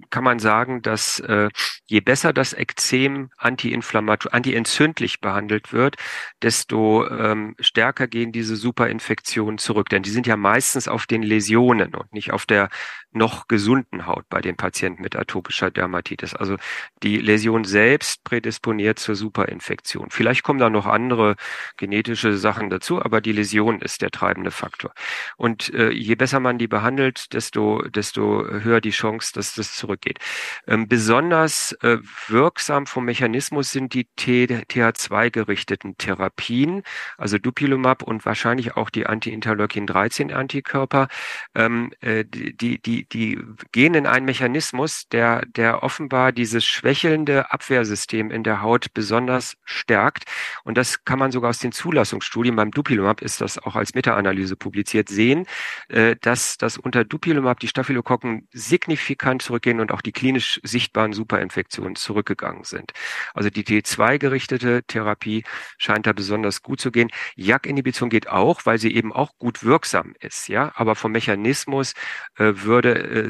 kann man sagen, dass äh, je besser das Ekzem antiinflammatorisch, antientzündlich behandelt wird, desto ähm, stärker gehen diese Superinfektionen zurück. Denn die sind ja meistens auf den Läsionen und nicht auf der noch gesunden Haut bei den Patienten mit atopischer Dermatitis. Also die Läsion selbst prädisponiert zur Superinfektion. Vielleicht kommen da noch andere genetische Sachen dazu, aber die Läsion ist der treibende Faktor. Und äh, je besser man die behandelt, desto, desto höher die Chance, dass das zurückgeht. Ähm, besonders äh, wirksam vom Mechanismus sind die TH2-gerichteten Therapien, also Dupilumab und wahrscheinlich auch die Anti-Interleukin-13-Antikörper. Ähm, äh, die, die die, gehen in einen Mechanismus, der, der offenbar dieses schwächelnde Abwehrsystem in der Haut besonders stärkt. Und das kann man sogar aus den Zulassungsstudien, beim Dupilumab ist das auch als Meta-Analyse publiziert, sehen, äh, dass, dass unter Dupilumab die Staphylokokken signifikant zurückgehen und auch die klinisch sichtbaren Superinfektionen zurückgegangen sind. Also die T2-gerichtete Therapie scheint da besonders gut zu gehen. JAK-Inhibition geht auch, weil sie eben auch gut wirksam ist, ja, aber vom Mechanismus äh, würde äh,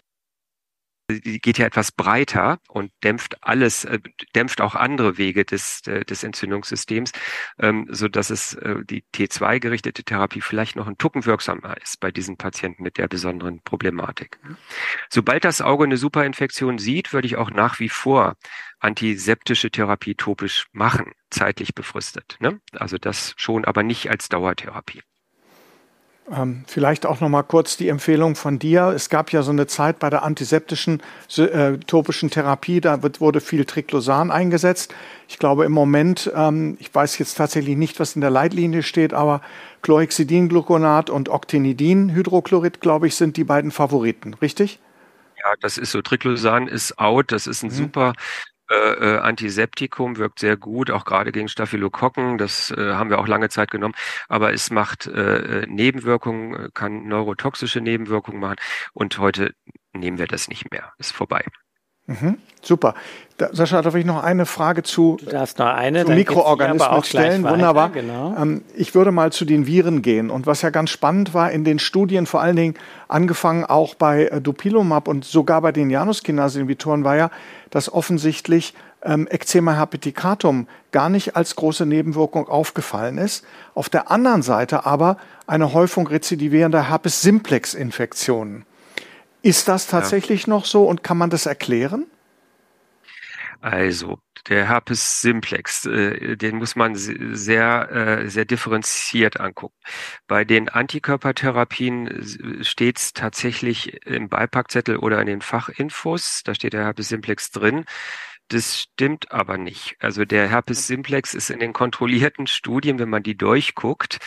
die geht ja etwas breiter und dämpft alles, äh, dämpft auch andere Wege des, äh, des Entzündungssystems, ähm, so dass es äh, die T2-gerichtete Therapie vielleicht noch ein Tucken wirksamer ist bei diesen Patienten mit der besonderen Problematik. Sobald das Auge eine Superinfektion sieht, würde ich auch nach wie vor antiseptische Therapie topisch machen, zeitlich befristet. Ne? Also das schon, aber nicht als Dauertherapie. Ähm, vielleicht auch noch mal kurz die Empfehlung von dir. Es gab ja so eine Zeit bei der antiseptischen äh, topischen Therapie, da wird, wurde viel Triclosan eingesetzt. Ich glaube im Moment, ähm, ich weiß jetzt tatsächlich nicht, was in der Leitlinie steht, aber Chlorhexidingluconat und Octinidin-Hydrochlorid, glaube ich, sind die beiden Favoriten, richtig? Ja, das ist so. Triclosan ist out. Das ist ein mhm. super äh, äh, Antiseptikum, wirkt sehr gut, auch gerade gegen Staphylokokken. Das äh, haben wir auch lange Zeit genommen. Aber es macht äh, äh Nebenwirkungen, kann neurotoxische Nebenwirkungen machen. Und heute nehmen wir das nicht mehr. Ist vorbei. Mhm, super. Da, Sascha, darf ich noch eine Frage zu, du darfst noch eine, zu Mikroorganismen stellen? Wunderbar. Genau. Ähm, ich würde mal zu den Viren gehen. Und was ja ganz spannend war in den Studien, vor allen Dingen angefangen auch bei äh, Dupilumab und sogar bei den Januskinase-Inhibitoren, war ja, dass offensichtlich ähm, Eczema herpeticatum gar nicht als große Nebenwirkung aufgefallen ist. Auf der anderen Seite aber eine Häufung rezidivierender Herpes-Simplex-Infektionen. Ist das tatsächlich ja. noch so und kann man das erklären? Also, der Herpes simplex, äh, den muss man sehr, äh, sehr differenziert angucken. Bei den Antikörpertherapien steht es tatsächlich im Beipackzettel oder in den Fachinfos, da steht der Herpes simplex drin. Das stimmt aber nicht. Also der Herpes simplex ist in den kontrollierten Studien, wenn man die durchguckt,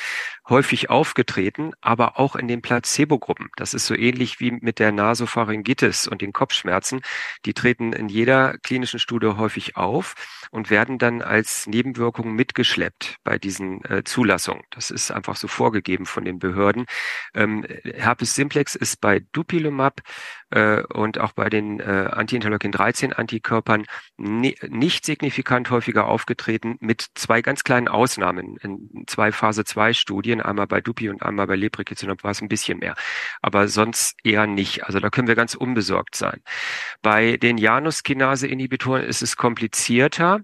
häufig aufgetreten, aber auch in den Placebo-Gruppen. Das ist so ähnlich wie mit der Nasopharyngitis und den Kopfschmerzen. Die treten in jeder klinischen Studie häufig auf und werden dann als Nebenwirkung mitgeschleppt bei diesen äh, Zulassungen. Das ist einfach so vorgegeben von den Behörden. Ähm, Herpes simplex ist bei Dupilumab äh, und auch bei den äh, Anti-Interleukin-13-Antikörpern nicht signifikant häufiger aufgetreten, mit zwei ganz kleinen Ausnahmen in zwei Phase-2-Studien Studien, einmal bei Dupi und einmal bei Lebrikizumab war es ein bisschen mehr. Aber sonst eher nicht. Also da können wir ganz unbesorgt sein. Bei den Januskinase-Inhibitoren ist es komplizierter.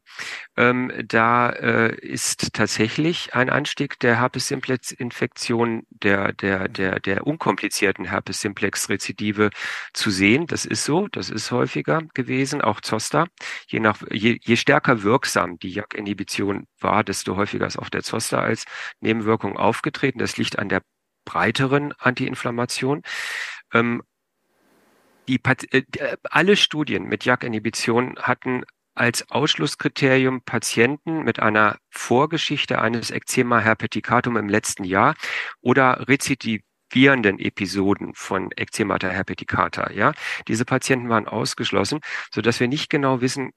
Ähm, da äh, ist tatsächlich ein Anstieg der Herpes simplex Infektion der, der, der, der unkomplizierten Herpes simplex Rezidive zu sehen. Das ist so. Das ist häufiger gewesen. Auch Zoster. Je nach, je, je stärker wirksam die JAK-Inhibition war, desto häufiger ist auch der Zoster als Nebenwirkung auf aufgetreten. Das liegt an der breiteren Antiinflammation. Ähm, die, äh, alle Studien mit JAK-Inhibition hatten als Ausschlusskriterium Patienten mit einer Vorgeschichte eines Eczema herpeticatum im letzten Jahr oder rezidivierenden Episoden von Eczemata herpeticata. Ja, diese Patienten waren ausgeschlossen, so dass wir nicht genau wissen,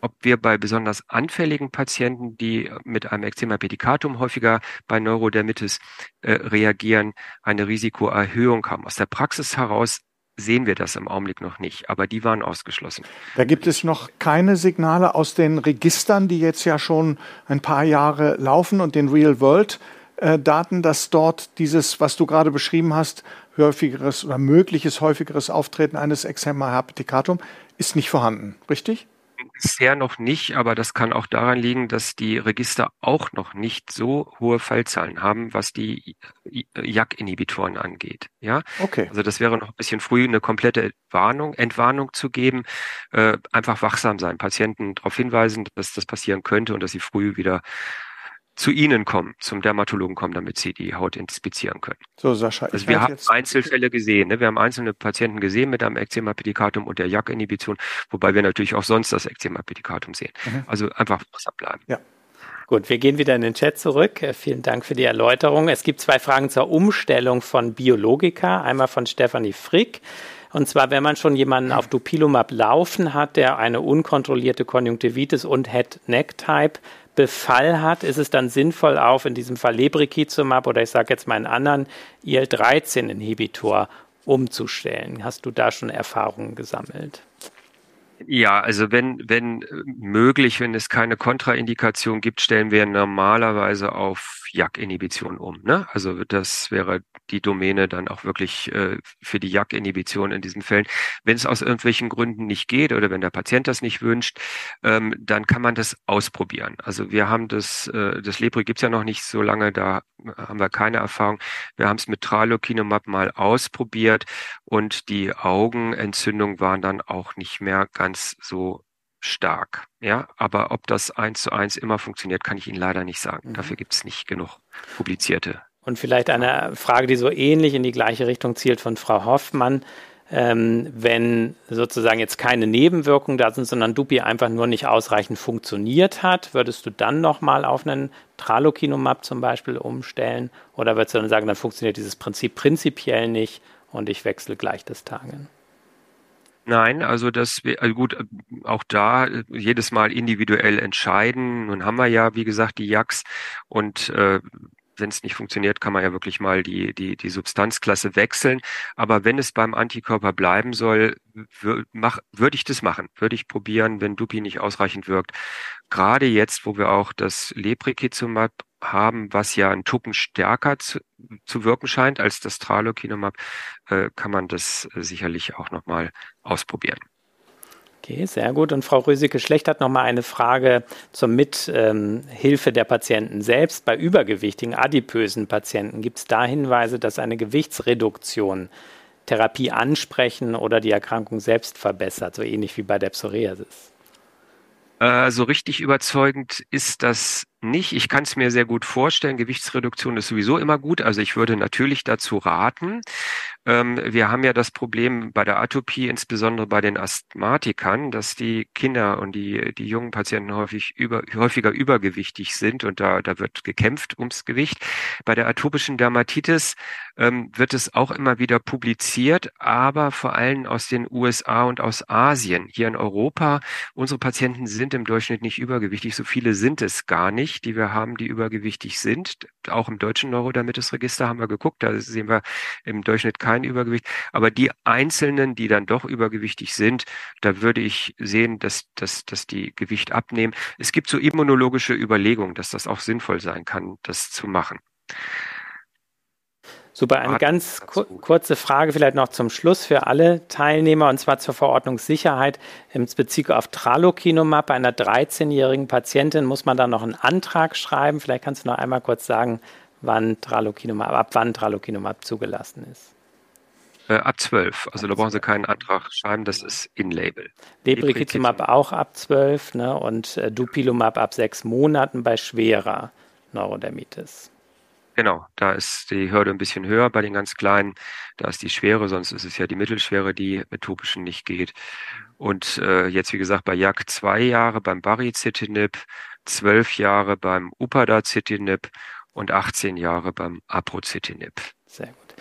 ob wir bei besonders anfälligen Patienten, die mit einem Eczema pedicatum häufiger bei Neurodermitis äh, reagieren, eine Risikoerhöhung haben. Aus der Praxis heraus sehen wir das im Augenblick noch nicht, aber die waren ausgeschlossen. Da gibt es noch keine Signale aus den Registern, die jetzt ja schon ein paar Jahre laufen und den Real-World-Daten, dass dort dieses, was du gerade beschrieben hast, häufigeres oder mögliches häufigeres Auftreten eines Eczema herpeticatum ist nicht vorhanden, richtig? Bisher noch nicht, aber das kann auch daran liegen, dass die Register auch noch nicht so hohe Fallzahlen haben, was die JAK-Inhibitoren angeht. Ja, okay. Also das wäre noch ein bisschen früh, eine komplette Warnung, Entwarnung zu geben. Äh, einfach wachsam sein, Patienten darauf hinweisen, dass das passieren könnte und dass sie früh wieder zu Ihnen kommen, zum Dermatologen kommen, damit Sie die Haut inspizieren können. So, Sascha. Also wir haben Einzelfälle gesehen. Ne? Wir haben einzelne Patienten gesehen mit einem Eczema pedicatum und der JAK-Inhibition, wobei wir natürlich auch sonst das Eczema pedicatum sehen. Mhm. Also einfach wachsam bleiben. Ja. Gut, wir gehen wieder in den Chat zurück. Äh, vielen Dank für die Erläuterung. Es gibt zwei Fragen zur Umstellung von Biologika. Einmal von Stefanie Frick. Und zwar, wenn man schon jemanden auf Dupilumab laufen hat, der eine unkontrollierte Konjunktivitis und Head-Neck-Type Befall hat, ist es dann sinnvoll, auf in diesem Fall Lebrikizumab oder ich sage jetzt mal einen anderen IL-13-Inhibitor umzustellen. Hast du da schon Erfahrungen gesammelt? Ja, also wenn, wenn möglich, wenn es keine Kontraindikation gibt, stellen wir normalerweise auf JAK-Inhibition um. Ne? Also das wäre die Domäne dann auch wirklich äh, für die JAK-Inhibition in diesen Fällen. Wenn es aus irgendwelchen Gründen nicht geht oder wenn der Patient das nicht wünscht, ähm, dann kann man das ausprobieren. Also wir haben das, äh, das Lepri gibt's ja noch nicht so lange, da haben wir keine Erfahrung. Wir haben es mit Tralokinumab mal ausprobiert und die Augenentzündungen waren dann auch nicht mehr ganz so stark. Ja, aber ob das eins zu eins immer funktioniert, kann ich Ihnen leider nicht sagen. Mhm. Dafür gibt es nicht genug publizierte und vielleicht eine Frage, die so ähnlich in die gleiche Richtung zielt von Frau Hoffmann. Ähm, wenn sozusagen jetzt keine Nebenwirkungen da sind, sondern Dupi einfach nur nicht ausreichend funktioniert hat, würdest du dann nochmal auf einen Tralokinumab zum Beispiel umstellen? Oder würdest du dann sagen, dann funktioniert dieses Prinzip prinzipiell nicht und ich wechsle gleich das Tagen? Nein, also das also gut, auch da jedes Mal individuell entscheiden. Nun haben wir ja, wie gesagt, die JAKs und äh, wenn es nicht funktioniert, kann man ja wirklich mal die, die, die Substanzklasse wechseln. Aber wenn es beim Antikörper bleiben soll, würde ich das machen, würde ich probieren, wenn Dupi nicht ausreichend wirkt. Gerade jetzt, wo wir auch das Lebrikizumab haben, was ja ein Tucken stärker zu, zu wirken scheint als das Tralokinumab, äh, kann man das äh, sicherlich auch nochmal ausprobieren. Okay, sehr gut. Und Frau Röseke-Schlecht hat noch mal eine Frage zur Mithilfe ähm, der Patienten selbst. Bei übergewichtigen, adipösen Patienten gibt es da Hinweise, dass eine Gewichtsreduktion Therapie ansprechen oder die Erkrankung selbst verbessert, so ähnlich wie bei der Psoriasis? Äh, so richtig überzeugend ist das nicht. Ich kann es mir sehr gut vorstellen. Gewichtsreduktion ist sowieso immer gut. Also ich würde natürlich dazu raten. Ähm, wir haben ja das Problem bei der Atopie, insbesondere bei den Asthmatikern, dass die Kinder und die, die jungen Patienten häufig über, häufiger übergewichtig sind und da, da wird gekämpft ums Gewicht. Bei der atopischen Dermatitis ähm, wird es auch immer wieder publiziert, aber vor allem aus den USA und aus Asien. Hier in Europa, unsere Patienten sind im Durchschnitt nicht übergewichtig. So viele sind es gar nicht nicht, die wir haben, die übergewichtig sind. Auch im deutschen Neurodermitis-Register haben wir geguckt, da sehen wir im Durchschnitt kein Übergewicht. Aber die Einzelnen, die dann doch übergewichtig sind, da würde ich sehen, dass, dass, dass die Gewicht abnehmen. Es gibt so immunologische Überlegungen, dass das auch sinnvoll sein kann, das zu machen. Super, eine ganz ku kurze Frage vielleicht noch zum Schluss für alle Teilnehmer und zwar zur Verordnungssicherheit im Bezug auf Tralokinumab. Bei einer 13-jährigen Patientin muss man da noch einen Antrag schreiben. Vielleicht kannst du noch einmal kurz sagen, wann Tralokinumab, ab wann Tralokinumab zugelassen ist. Äh, ab 12. Also da brauchen Sie keinen Antrag schreiben, das ist in-Label. Lebrikizumab auch ab 12 ne? und äh, Dupilumab ab sechs Monaten bei schwerer Neurodermitis. Genau, da ist die Hürde ein bisschen höher bei den ganz Kleinen. Da ist die Schwere, sonst ist es ja die Mittelschwere, die mit topischen nicht geht. Und äh, jetzt, wie gesagt, bei Jak zwei Jahre beim Baricitinib, zwölf Jahre beim Upadacitinib und 18 Jahre beim Aprocitinib. Sehr gut.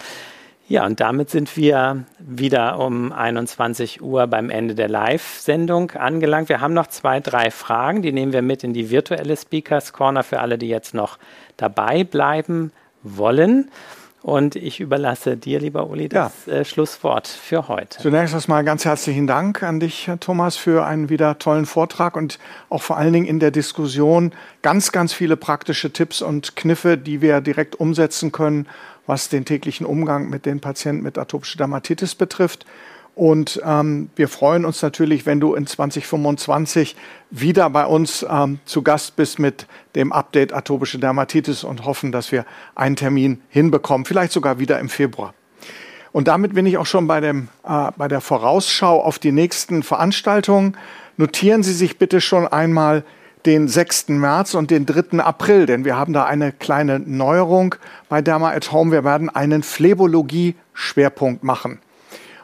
Ja, und damit sind wir wieder um 21 Uhr beim Ende der Live-Sendung angelangt. Wir haben noch zwei, drei Fragen, die nehmen wir mit in die virtuelle Speakers Corner für alle, die jetzt noch dabei bleiben wollen. Und ich überlasse dir, lieber Uli, das ja. äh, Schlusswort für heute. Zunächst erstmal ganz herzlichen Dank an dich, Thomas, für einen wieder tollen Vortrag und auch vor allen Dingen in der Diskussion ganz, ganz viele praktische Tipps und Kniffe, die wir direkt umsetzen können was den täglichen Umgang mit den Patienten mit atopischer Dermatitis betrifft. Und ähm, wir freuen uns natürlich, wenn du in 2025 wieder bei uns ähm, zu Gast bist mit dem Update atopische Dermatitis und hoffen, dass wir einen Termin hinbekommen, vielleicht sogar wieder im Februar. Und damit bin ich auch schon bei, dem, äh, bei der Vorausschau auf die nächsten Veranstaltungen. Notieren Sie sich bitte schon einmal den 6. März und den 3. April, denn wir haben da eine kleine Neuerung bei Derma at Home. Wir werden einen Phlebologie-Schwerpunkt machen.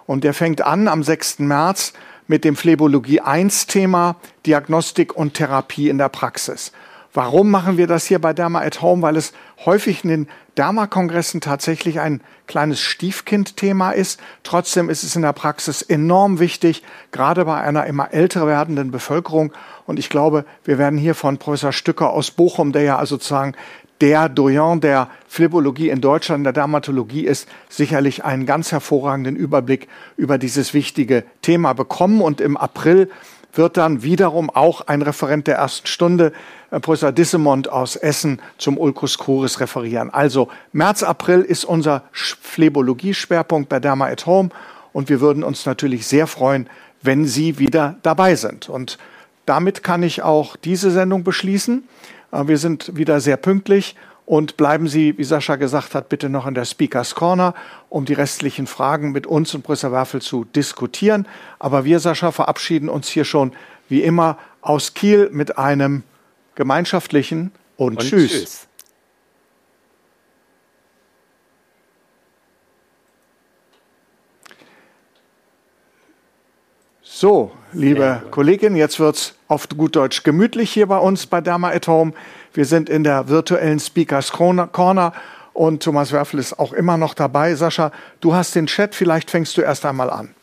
Und der fängt an am 6. März mit dem Phlebologie 1 Thema Diagnostik und Therapie in der Praxis. Warum machen wir das hier bei Derma at Home? Weil es häufig in den Derma-Kongressen tatsächlich ein kleines Stiefkind-Thema ist. Trotzdem ist es in der Praxis enorm wichtig, gerade bei einer immer älter werdenden Bevölkerung. Und ich glaube, wir werden hier von Professor Stücker aus Bochum, der ja also sozusagen der Doyen der Phlebologie in Deutschland, der Dermatologie ist, sicherlich einen ganz hervorragenden Überblick über dieses wichtige Thema bekommen. Und im April wird dann wiederum auch ein Referent der ersten Stunde, äh, Professor Dissemont aus Essen, zum Ulcus cruris referieren. Also März, April ist unser Phlebologie-Schwerpunkt bei Derma at Home und wir würden uns natürlich sehr freuen, wenn Sie wieder dabei sind. Und damit kann ich auch diese Sendung beschließen. Äh, wir sind wieder sehr pünktlich und bleiben Sie, wie Sascha gesagt hat, bitte noch in der Speakers Corner, um die restlichen Fragen mit uns und Professor Werfel zu diskutieren. Aber wir, Sascha, verabschieden uns hier schon wie immer aus Kiel mit einem gemeinschaftlichen und, und tschüss. tschüss. So, liebe Kollegin, jetzt wird es auf gut Deutsch gemütlich hier bei uns bei Derma at Home. Wir sind in der virtuellen Speakers Corner und Thomas Werfel ist auch immer noch dabei. Sascha, du hast den Chat, vielleicht fängst du erst einmal an.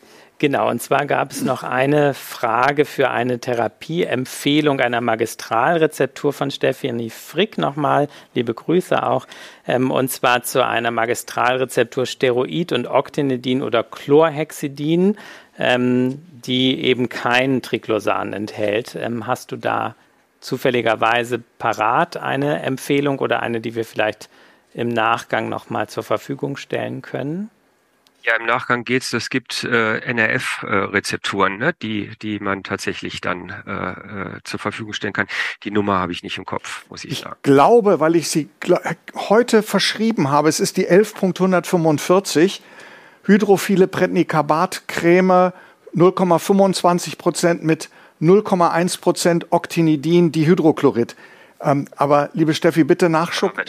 Genau, und zwar gab es noch eine Frage für eine Therapieempfehlung einer Magistralrezeptur von Stefanie Frick nochmal. Liebe Grüße auch. Ähm, und zwar zu einer Magistralrezeptur Steroid und Octinidin oder Chlorhexidin, ähm, die eben kein Triclosan enthält. Ähm, hast du da zufälligerweise parat eine Empfehlung oder eine, die wir vielleicht im Nachgang nochmal zur Verfügung stellen können? Ja, im Nachgang geht's. Es gibt äh, NRF-Rezepturen, ne, die, die man tatsächlich dann äh, äh, zur Verfügung stellen kann. Die Nummer habe ich nicht im Kopf, muss ich, ich sagen. Ich glaube, weil ich sie heute verschrieben habe, es ist die 11.145, hydrophile Prednicabat-Creme, 0,25 Prozent mit 0,1% Octinidin Dihydrochlorid. Ähm, aber liebe Steffi, bitte ja,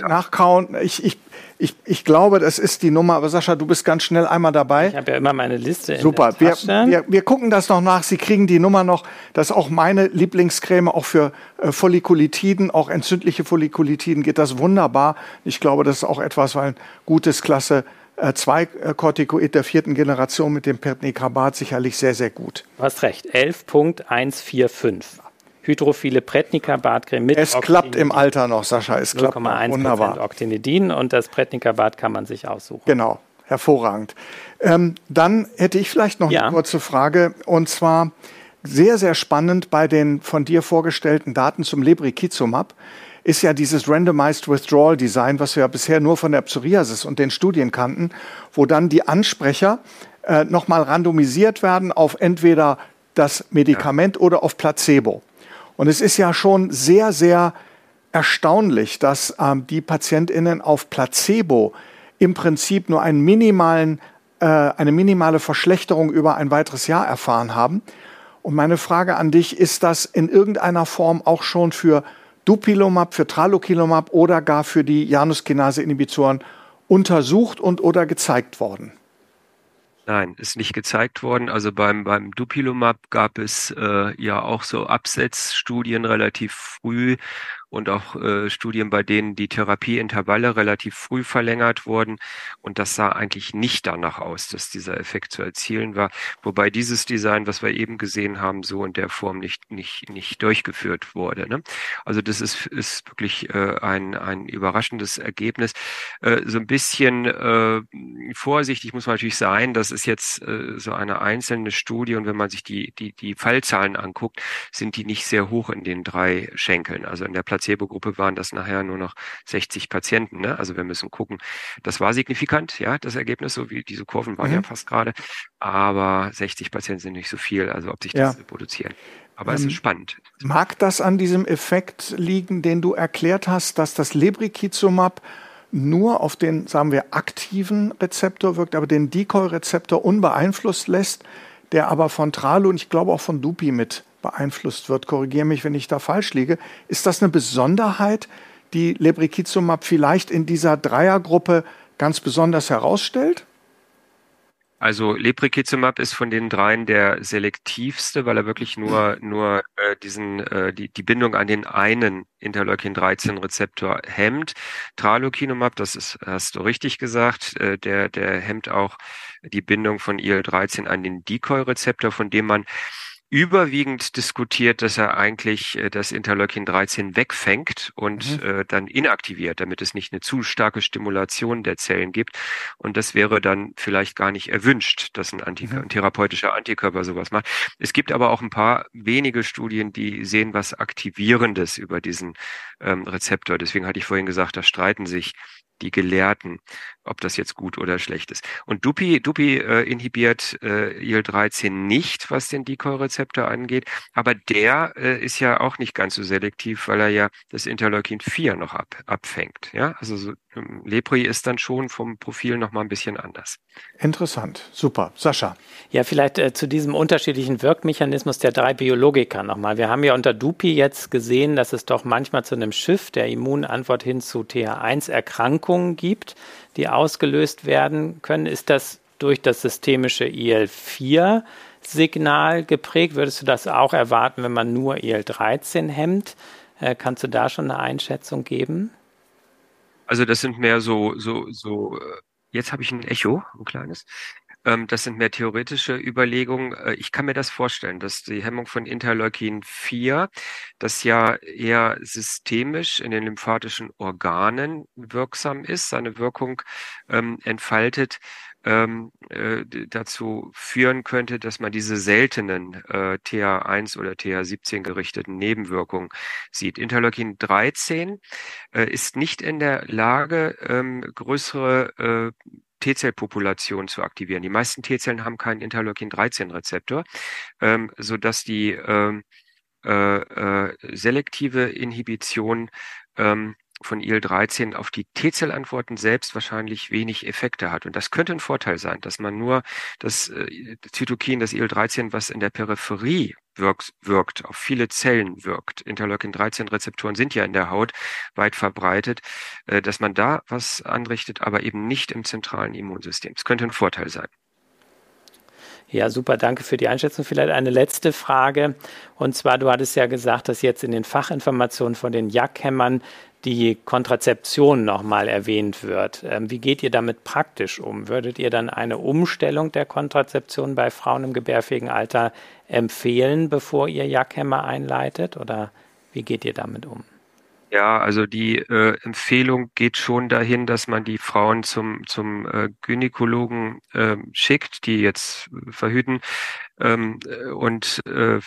nachkauen. Ich, ich, ich, ich glaube, das ist die Nummer. Aber Sascha, du bist ganz schnell einmal dabei. Ich habe ja immer meine Liste. Super. Wir, wir, wir gucken das noch nach. Sie kriegen die Nummer noch. Das ist auch meine Lieblingscreme, auch für äh, Follikulitiden, auch entzündliche Follikulitiden geht das wunderbar. Ich glaube, das ist auch etwas, weil ein gutes Klasse zwei äh, Corticoid der vierten Generation mit dem Pertnicabat sicherlich sehr, sehr gut. Du hast recht, 11.145. Hydrophile Pretnicabat-Creme mit Es klappt im Alter noch, Sascha, es klappt. Wunderbar. Octinidin und das Pretnicabat kann man sich aussuchen. Genau, hervorragend. Ähm, dann hätte ich vielleicht noch ja. eine kurze Frage und zwar sehr, sehr spannend bei den von dir vorgestellten Daten zum Lebrikizumab ist ja dieses Randomized Withdrawal Design, was wir ja bisher nur von der Psoriasis und den Studien kannten, wo dann die Ansprecher äh, nochmal randomisiert werden auf entweder das Medikament ja. oder auf Placebo. Und es ist ja schon sehr, sehr erstaunlich, dass ähm, die PatientInnen auf Placebo im Prinzip nur einen minimalen, äh, eine minimale Verschlechterung über ein weiteres Jahr erfahren haben. Und meine Frage an dich, ist das in irgendeiner Form auch schon für Dupilumab, für Tralokinumab oder gar für die Januskinase-Inhibitoren untersucht und oder gezeigt worden? Nein, ist nicht gezeigt worden. Also beim, beim Dupilumab gab es äh, ja auch so Absetzstudien relativ früh und auch äh, Studien, bei denen die Therapieintervalle relativ früh verlängert wurden. Und das sah eigentlich nicht danach aus, dass dieser Effekt zu erzielen war. Wobei dieses Design, was wir eben gesehen haben, so in der Form nicht, nicht, nicht durchgeführt wurde. Ne? Also das ist, ist wirklich äh, ein, ein überraschendes Ergebnis. Äh, so ein bisschen äh, vorsichtig muss man natürlich sein. Das ist jetzt äh, so eine einzelne Studie. Und wenn man sich die, die, die Fallzahlen anguckt, sind die nicht sehr hoch in den drei Schenkeln. Also in der Platz Placebo-Gruppe waren das nachher nur noch 60 Patienten. Ne? Also wir müssen gucken. Das war signifikant, ja, das Ergebnis, so wie diese Kurven waren mhm. ja fast gerade. Aber 60 Patienten sind nicht so viel, also ob sich das ja. reproduzieren. Aber ähm, es ist spannend. Mag das an diesem Effekt liegen, den du erklärt hast, dass das Lebrikizumab nur auf den, sagen wir, aktiven Rezeptor wirkt, aber den Decoy-Rezeptor unbeeinflusst lässt, der aber von Tralo und ich glaube auch von Dupi mit beeinflusst wird. Korrigiere mich, wenn ich da falsch liege. Ist das eine Besonderheit, die Lebrikizumab vielleicht in dieser Dreiergruppe ganz besonders herausstellt? Also Lebrikizumab ist von den dreien der selektivste, weil er wirklich nur nur äh, diesen äh, die die Bindung an den einen Interleukin 13 Rezeptor hemmt. Tralokinumab, das ist hast du richtig gesagt, äh, der der hemmt auch die Bindung von IL-13 an den Decoy Rezeptor, von dem man überwiegend diskutiert, dass er eigentlich äh, das Interleukin 13 wegfängt und mhm. äh, dann inaktiviert, damit es nicht eine zu starke Stimulation der Zellen gibt. Und das wäre dann vielleicht gar nicht erwünscht, dass ein, Anti mhm. ein therapeutischer Antikörper sowas macht. Es gibt aber auch ein paar wenige Studien, die sehen was Aktivierendes über diesen ähm, Rezeptor. Deswegen hatte ich vorhin gesagt, da streiten sich die Gelehrten, ob das jetzt gut oder schlecht ist. Und Dupi, Dupi äh, inhibiert äh, IL-13 nicht, was den Decoy-Rezeptor angeht, aber der äh, ist ja auch nicht ganz so selektiv, weil er ja das Interleukin 4 noch ab, abfängt. Ja, also so, Lepri ist dann schon vom Profil noch mal ein bisschen anders. Interessant, super. Sascha. Ja, vielleicht äh, zu diesem unterschiedlichen Wirkmechanismus der drei Biologiker nochmal. Wir haben ja unter Dupi jetzt gesehen, dass es doch manchmal zu einem Schiff der Immunantwort hin zu TH1-Erkrankungen gibt die ausgelöst werden können. Ist das durch das systemische IL-4-Signal geprägt? Würdest du das auch erwarten, wenn man nur IL-13 hemmt? Äh, kannst du da schon eine Einschätzung geben? Also das sind mehr so, so, so, äh, jetzt habe ich ein Echo, ein kleines. Ähm, das sind mehr theoretische Überlegungen. Äh, ich kann mir das vorstellen, dass die Hemmung von Interleukin 4, das ja eher systemisch in den lymphatischen Organen wirksam ist, seine Wirkung ähm, entfaltet, ähm, äh, dazu führen könnte, dass man diese seltenen äh, TH1 oder TH17 gerichteten Nebenwirkungen sieht. Interleukin 13 äh, ist nicht in der Lage, ähm, größere äh, T-Zellpopulation zu aktivieren. Die meisten T-Zellen haben keinen Interleukin-13-Rezeptor, ähm, sodass die ähm, äh, äh, selektive Inhibition ähm, von IL-13 auf die T-Zellantworten selbst wahrscheinlich wenig Effekte hat. Und das könnte ein Vorteil sein, dass man nur das äh, Zytokin, das IL-13, was in der Peripherie wirkt, wirkt, auf viele Zellen wirkt. Interleukin-13-Rezeptoren sind ja in der Haut weit verbreitet, äh, dass man da was anrichtet, aber eben nicht im zentralen Immunsystem. Es könnte ein Vorteil sein. Ja, super, danke für die Einschätzung. Vielleicht eine letzte Frage. Und zwar, du hattest ja gesagt, dass jetzt in den Fachinformationen von den Jackhämmern die Kontrazeption nochmal erwähnt wird. Ähm, wie geht ihr damit praktisch um? Würdet ihr dann eine Umstellung der Kontrazeption bei Frauen im gebärfähigen Alter empfehlen, bevor ihr Jackhämmer einleitet? Oder wie geht ihr damit um? Ja, also die äh, Empfehlung geht schon dahin, dass man die Frauen zum, zum äh, Gynäkologen äh, schickt, die jetzt verhüten ähm, und äh,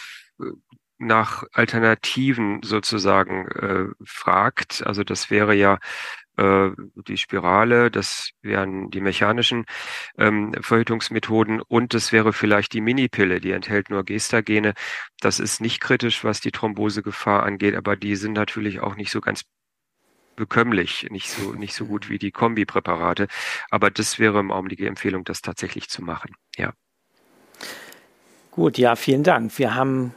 nach Alternativen sozusagen äh, fragt. Also das wäre ja äh, die Spirale, das wären die mechanischen ähm, Verhütungsmethoden und das wäre vielleicht die Minipille, die enthält nur Gestagene. Das ist nicht kritisch, was die Thrombosegefahr angeht, aber die sind natürlich auch nicht so ganz bekömmlich, nicht so, nicht so gut wie die Kombipräparate. Aber das wäre im Augenblick die Empfehlung, das tatsächlich zu machen. Ja. Gut, ja, vielen Dank. Wir haben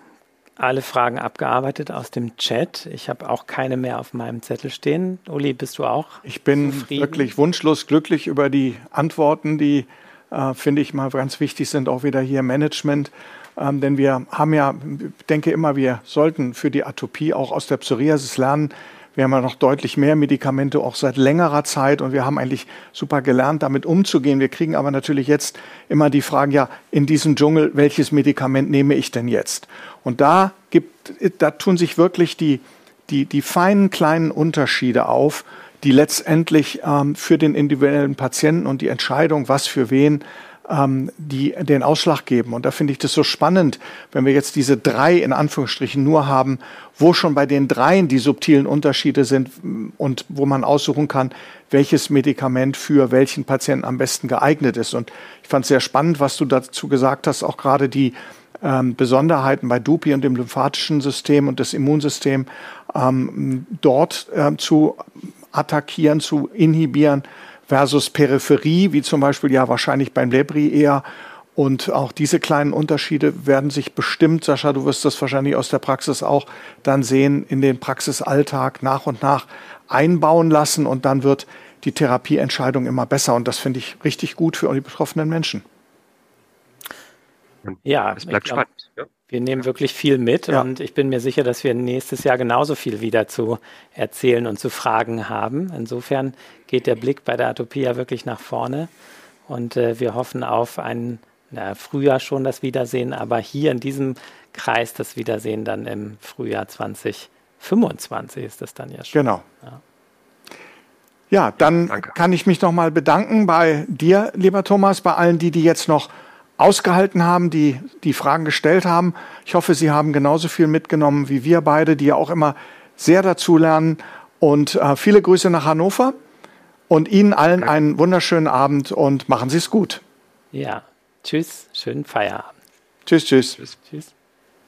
alle Fragen abgearbeitet aus dem Chat. Ich habe auch keine mehr auf meinem Zettel stehen. Uli, bist du auch? Ich bin zufrieden? wirklich wunschlos glücklich über die Antworten, die, äh, finde ich mal ganz wichtig sind, auch wieder hier Management. Ähm, denn wir haben ja, ich denke immer, wir sollten für die Atopie auch aus der Psoriasis lernen, wir haben ja noch deutlich mehr Medikamente, auch seit längerer Zeit. Und wir haben eigentlich super gelernt, damit umzugehen. Wir kriegen aber natürlich jetzt immer die Fragen, ja, in diesem Dschungel, welches Medikament nehme ich denn jetzt? Und da gibt, da tun sich wirklich die, die, die feinen kleinen Unterschiede auf, die letztendlich ähm, für den individuellen Patienten und die Entscheidung, was für wen ähm, die den Ausschlag geben. Und da finde ich das so spannend, wenn wir jetzt diese drei in Anführungsstrichen nur haben, wo schon bei den dreien die subtilen Unterschiede sind und wo man aussuchen kann, welches Medikament für welchen Patienten am besten geeignet ist. Und ich fand es sehr spannend, was du dazu gesagt hast, auch gerade die ähm, Besonderheiten bei Dupi und dem lymphatischen System und das Immunsystem ähm, dort äh, zu attackieren, zu inhibieren versus Peripherie, wie zum Beispiel ja wahrscheinlich beim Lebri eher. Und auch diese kleinen Unterschiede werden sich bestimmt, Sascha, du wirst das wahrscheinlich aus der Praxis auch dann sehen, in den Praxisalltag nach und nach einbauen lassen und dann wird die Therapieentscheidung immer besser. Und das finde ich richtig gut für die betroffenen Menschen. Ja, es bleibt spannend. Ja. Wir nehmen wirklich viel mit ja. und ich bin mir sicher, dass wir nächstes Jahr genauso viel wieder zu erzählen und zu fragen haben. Insofern geht der Blick bei der Atopia wirklich nach vorne und äh, wir hoffen auf ein na, Frühjahr schon das Wiedersehen, aber hier in diesem Kreis das Wiedersehen dann im Frühjahr 2025 ist das dann ja schon. Genau. Ja. Ja, dann Danke. kann ich mich nochmal bedanken bei dir, lieber Thomas, bei allen, die, die jetzt noch ausgehalten haben, die die Fragen gestellt haben. Ich hoffe, Sie haben genauso viel mitgenommen wie wir beide, die ja auch immer sehr dazulernen. Und äh, viele Grüße nach Hannover und Ihnen allen einen wunderschönen Abend und machen Sie es gut. Ja, tschüss, schönen Feierabend. Tschüss, tschüss. Tschüss. tschüss.